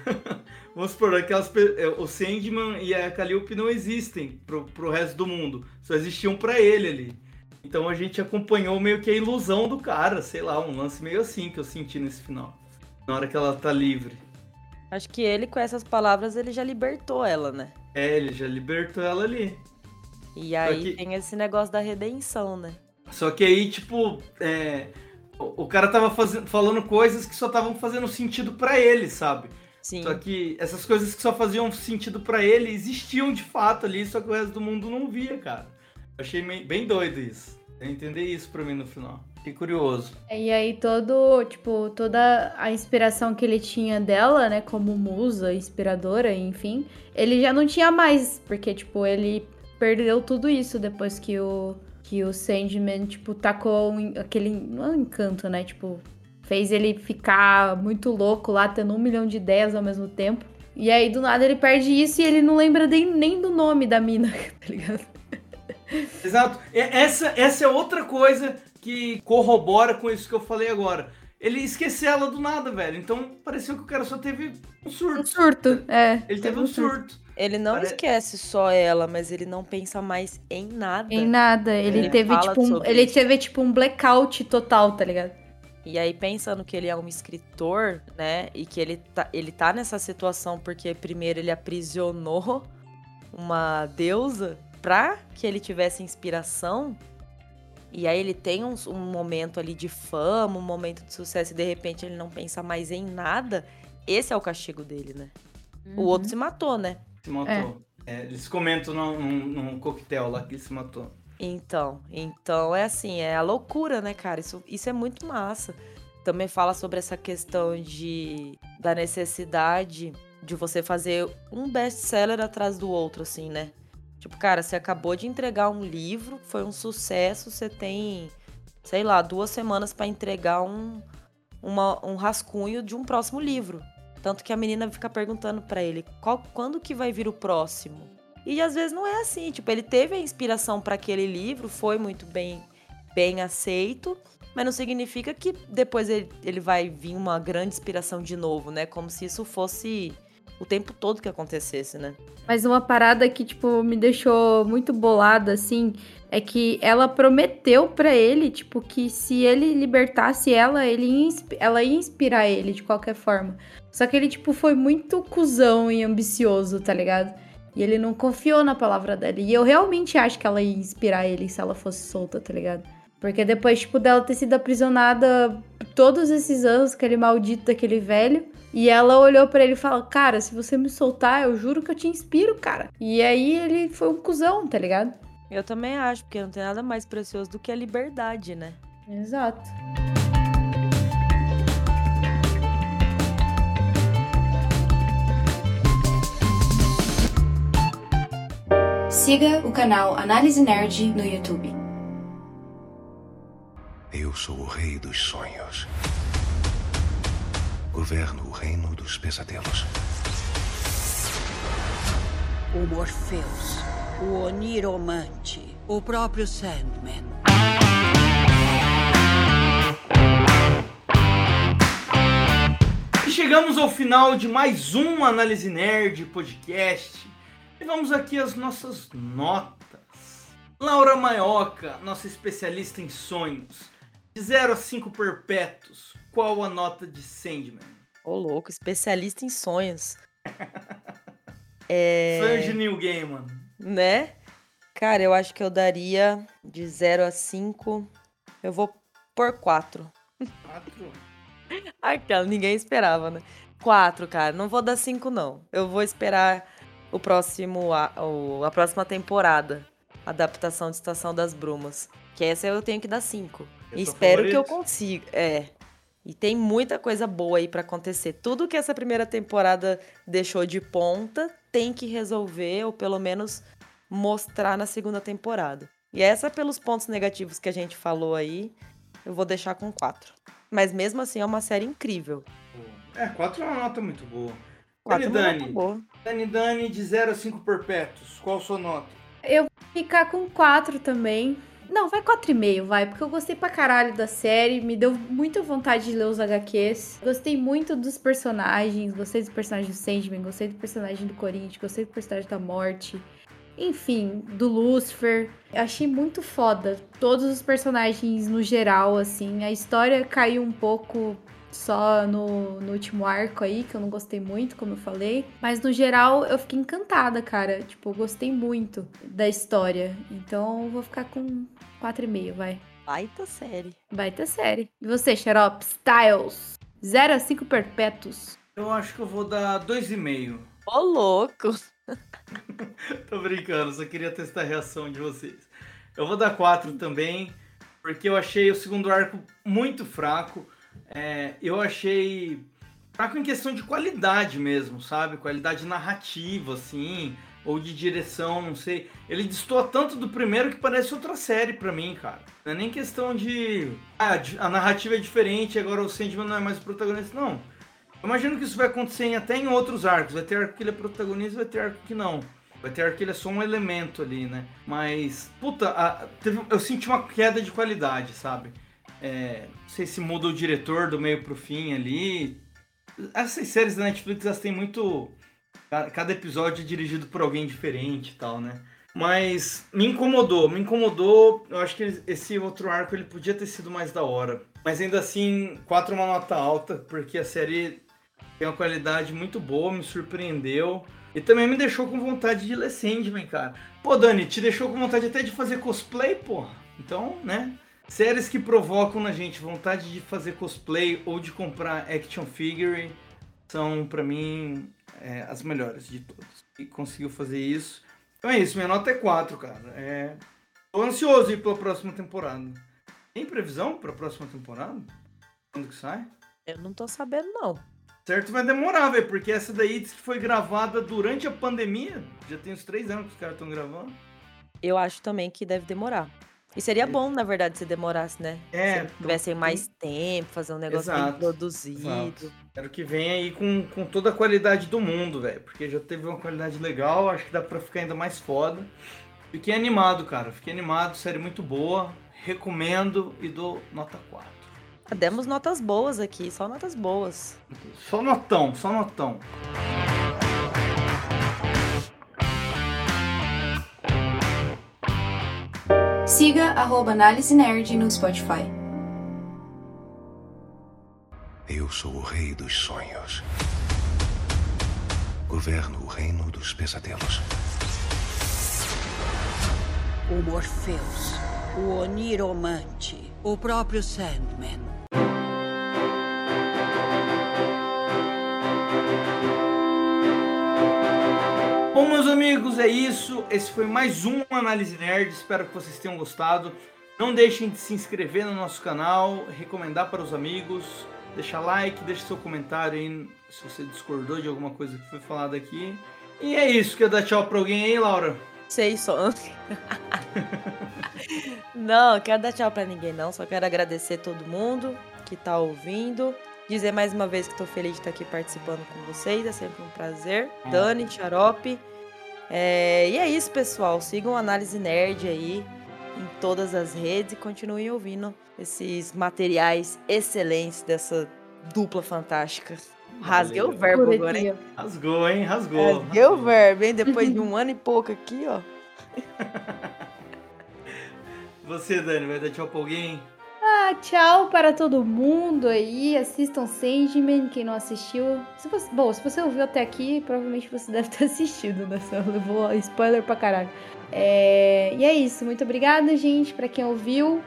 Vamos supor, aquelas, é, o Sandman e a Calliope não existem pro, pro resto do mundo. Só existiam para ele ali. Então a gente acompanhou meio que a ilusão do cara, sei lá, um lance meio assim que eu senti nesse final. Na hora que ela tá livre. Acho que ele, com essas palavras, ele já libertou ela, né? É, ele já libertou ela ali. E aí que... tem esse negócio da redenção, né? Só que aí, tipo, é... o cara tava fazendo, falando coisas que só estavam fazendo sentido para ele, sabe? Sim. Só que essas coisas que só faziam sentido para ele existiam de fato ali, só que o resto do mundo não via, cara. Eu achei bem doido isso. Eu entender isso pra mim no final. Fiquei curioso. É, e aí todo, tipo, toda a inspiração que ele tinha dela, né, como musa, inspiradora, enfim, ele já não tinha mais, porque tipo, ele perdeu tudo isso depois que o que o Sandman, tipo, tacou aquele, não é um encanto, né, tipo, fez ele ficar muito louco lá, tendo um milhão de ideias ao mesmo tempo. E aí, do nada, ele perde isso e ele não lembra nem, nem do nome da mina, tá ligado? Exato. Essa, essa é outra coisa que corrobora com isso que eu falei agora. Ele esqueceu ela do nada, velho. Então pareceu que o cara só teve um surto. Um surto, é. Ele teve um surto. Ele não Pare... esquece só ela, mas ele não pensa mais em nada. Em nada. Ele, ele teve tipo um, ele teve tipo um blackout total, tá ligado? E aí pensando que ele é um escritor, né, e que ele tá, ele tá nessa situação porque primeiro ele aprisionou uma deusa pra que ele tivesse inspiração, e aí ele tem um, um, momento ali de fama, um momento de sucesso, e de repente ele não pensa mais em nada, esse é o castigo dele, né? Uhum. O outro se matou, né? Se matou. É. É, eles comentam num, num, num, coquetel lá que ele se matou. Então, então é assim, é a loucura, né, cara? Isso, isso é muito massa. Também fala sobre essa questão de da necessidade de você fazer um best-seller atrás do outro, assim, né? Tipo, cara, você acabou de entregar um livro, foi um sucesso, você tem, sei lá, duas semanas para entregar um, uma, um rascunho de um próximo livro. Tanto que a menina fica perguntando para ele, qual, quando que vai vir o próximo? E às vezes não é assim, tipo, ele teve a inspiração para aquele livro, foi muito bem, bem aceito, mas não significa que depois ele, ele vai vir uma grande inspiração de novo, né? Como se isso fosse o tempo todo que acontecesse, né? Mas uma parada que, tipo, me deixou muito bolada, assim, é que ela prometeu para ele, tipo, que se ele libertasse ela, ele ela ia inspirar ele de qualquer forma. Só que ele, tipo, foi muito cuzão e ambicioso, tá ligado? E ele não confiou na palavra dela. E eu realmente acho que ela ia inspirar ele se ela fosse solta, tá ligado? Porque depois, tipo, dela ter sido aprisionada todos esses anos, aquele maldito daquele velho, e ela olhou para ele e falou: Cara, se você me soltar, eu juro que eu te inspiro, cara. E aí ele foi um cuzão, tá ligado? Eu também acho, porque não tem nada mais precioso do que a liberdade, né? Exato. Siga o canal Análise Nerd no YouTube. Eu sou o rei dos sonhos. Governo o reino dos pesadelos. O Morpheus, o Oniromante, o próprio Sandman. E chegamos ao final de mais um Análise Nerd podcast. E vamos aqui às nossas notas. Laura Maioca, nossa especialista em sonhos. De 0 a 5 perpétuos, qual a nota de Sandman? Ô, louco, especialista em sonhos. é... Sonhos de New Gaiman. Né? Cara, eu acho que eu daria de 0 a 5. Eu vou por 4. 4? Aquela, ninguém esperava, né? 4, cara. Não vou dar 5, não. Eu vou esperar o próximo, a, a próxima temporada. Adaptação de Estação das Brumas. Que essa eu tenho que dar 5. Espero favorito. que eu consiga. É. E tem muita coisa boa aí para acontecer. Tudo que essa primeira temporada deixou de ponta tem que resolver, ou pelo menos mostrar na segunda temporada. E essa, pelos pontos negativos que a gente falou aí, eu vou deixar com 4. Mas mesmo assim é uma série incrível. É, 4 é uma nota muito boa. Quatro é uma nota boa. Dani, Dani, de 0 a 5 perpétuos. Qual sua nota? Eu vou ficar com 4 também. Não, vai 4,5, vai, porque eu gostei pra caralho da série, me deu muita vontade de ler os HQs. Gostei muito dos personagens, gostei do personagem do Sandman, gostei do personagem do Corinthians, gostei do personagem da Morte. Enfim, do Lucifer. Achei muito foda todos os personagens no geral, assim. A história caiu um pouco só no, no último arco aí, que eu não gostei muito, como eu falei. Mas no geral eu fiquei encantada, cara. Tipo, eu gostei muito da história. Então eu vou ficar com 4,5, vai. Baita série. Baita série. E você, Xarope? Styles. 0 a 5 perpétuos. Eu acho que eu vou dar 2,5. Ô, louco! Tô brincando, só queria testar a reação de vocês. Eu vou dar 4 também, porque eu achei o segundo arco muito fraco. É, eu achei fraco em questão de qualidade mesmo, sabe? Qualidade narrativa, assim, ou de direção, não sei. Ele destoa tanto do primeiro que parece outra série pra mim, cara. Não é nem questão de. Ah, a narrativa é diferente, agora o Sandman não é mais o protagonista, não. Eu imagino que isso vai acontecer em- até em outros arcos. Vai ter arco que ele é protagonista, vai ter arco que não. Vai ter arco que ele é só um elemento ali, né? Mas, puta, a- teve- eu senti uma queda de qualidade, sabe? É, sei se muda o diretor do meio pro fim ali. Essas séries da Netflix, elas têm muito... ca- Cada episódio é dirigido por alguém diferente e tal, né? Mas me incomodou, me incomodou. Eu acho que esse outro arco ele podia ter sido mais da hora. Mas ainda assim, 4 é uma nota alta, porque a série tem uma qualidade muito boa, me surpreendeu. E também me deixou com vontade de ler Sandman, cara. Pô, Dani, te deixou com vontade até de fazer cosplay, porra. Então, né? Séries que provocam na gente vontade de fazer cosplay ou de comprar action figure são, pra mim, é, as melhores de todas. E conseguiu fazer isso. Então é isso, minha nota é 4, cara. É... Tô ansioso pela próxima temporada. Tem previsão pra próxima temporada? Quando que sai? Eu não tô sabendo, não. Certo, vai demorar, velho, porque essa daí diz que foi gravada durante a pandemia. Já tem uns três anos que os caras estão gravando. Eu acho também que deve demorar. E seria bom, na verdade, se demorasse, né? É, Se tivessem mais tempo, fazer um negócio bem Exato, produzido. Exato. Quero que venha aí com, com toda a qualidade do mundo, velho. Porque já teve uma qualidade legal, acho que dá pra ficar ainda mais foda. Fiquei animado, cara. Fiquei animado, série muito boa. Recomendo e dou nota 4. Ah, Demos notas boas aqui, só notas boas. Só notão, só notão. Siga arroba Análise Nerd no Spotify. Eu sou o rei dos sonhos. Governo o reino dos pesadelos. O Morpheus, o Oniromante, o próprio Sandman. Bom, meus amigos, é isso. Esse foi mais um Análise Nerd. Espero que vocês tenham gostado. Não deixem de se inscrever no nosso canal, recomendar para os amigos, deixar like, deixe seu comentário aí se você discordou de alguma coisa que foi falada aqui. E é isso. Quer dar tchau para alguém aí, Laura? Sei só. não, quero dar tchau pra ninguém, não. Só quero agradecer todo mundo que tá ouvindo. Dizer mais uma vez que tô feliz de estar aqui participando com vocês. É sempre um prazer. Dani, Xarope. É, e é isso, pessoal. Sigam a Análise Nerd aí em todas as redes e continuem ouvindo esses materiais excelentes dessa dupla fantástica. Rasguei o verbo agora, hein? Rasgou, hein? Rasgou. Rasguei o verbo, hein? Depois de um ano e pouco aqui, ó. Você, Dani, vai dar tchau pra alguém? Tchau para todo mundo aí. Assistam Sandman, quem não assistiu. Se você, bom, se você ouviu até aqui, provavelmente você deve ter assistido, né? Só levou spoiler pra caralho. É, e é isso. Muito obrigada, gente, para quem ouviu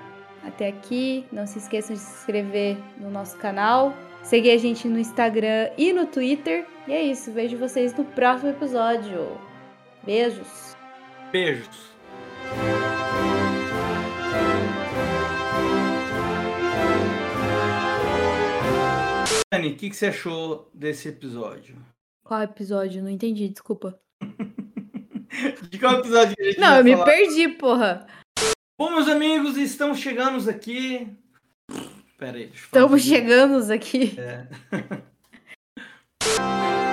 até aqui. Não se esqueçam de se inscrever no nosso canal. Seguir a gente no Instagram e no Twitter. E é isso. Vejo vocês no próximo episódio. Beijos. Beijos. Dani, o que, que você achou desse episódio? Qual episódio? Não entendi, desculpa. De qual episódio a gente Não, eu me falar? perdi, porra. Bom, meus amigos, estamos chegando aqui. Pera aí, deixa eu Estamos chegando aqui. É.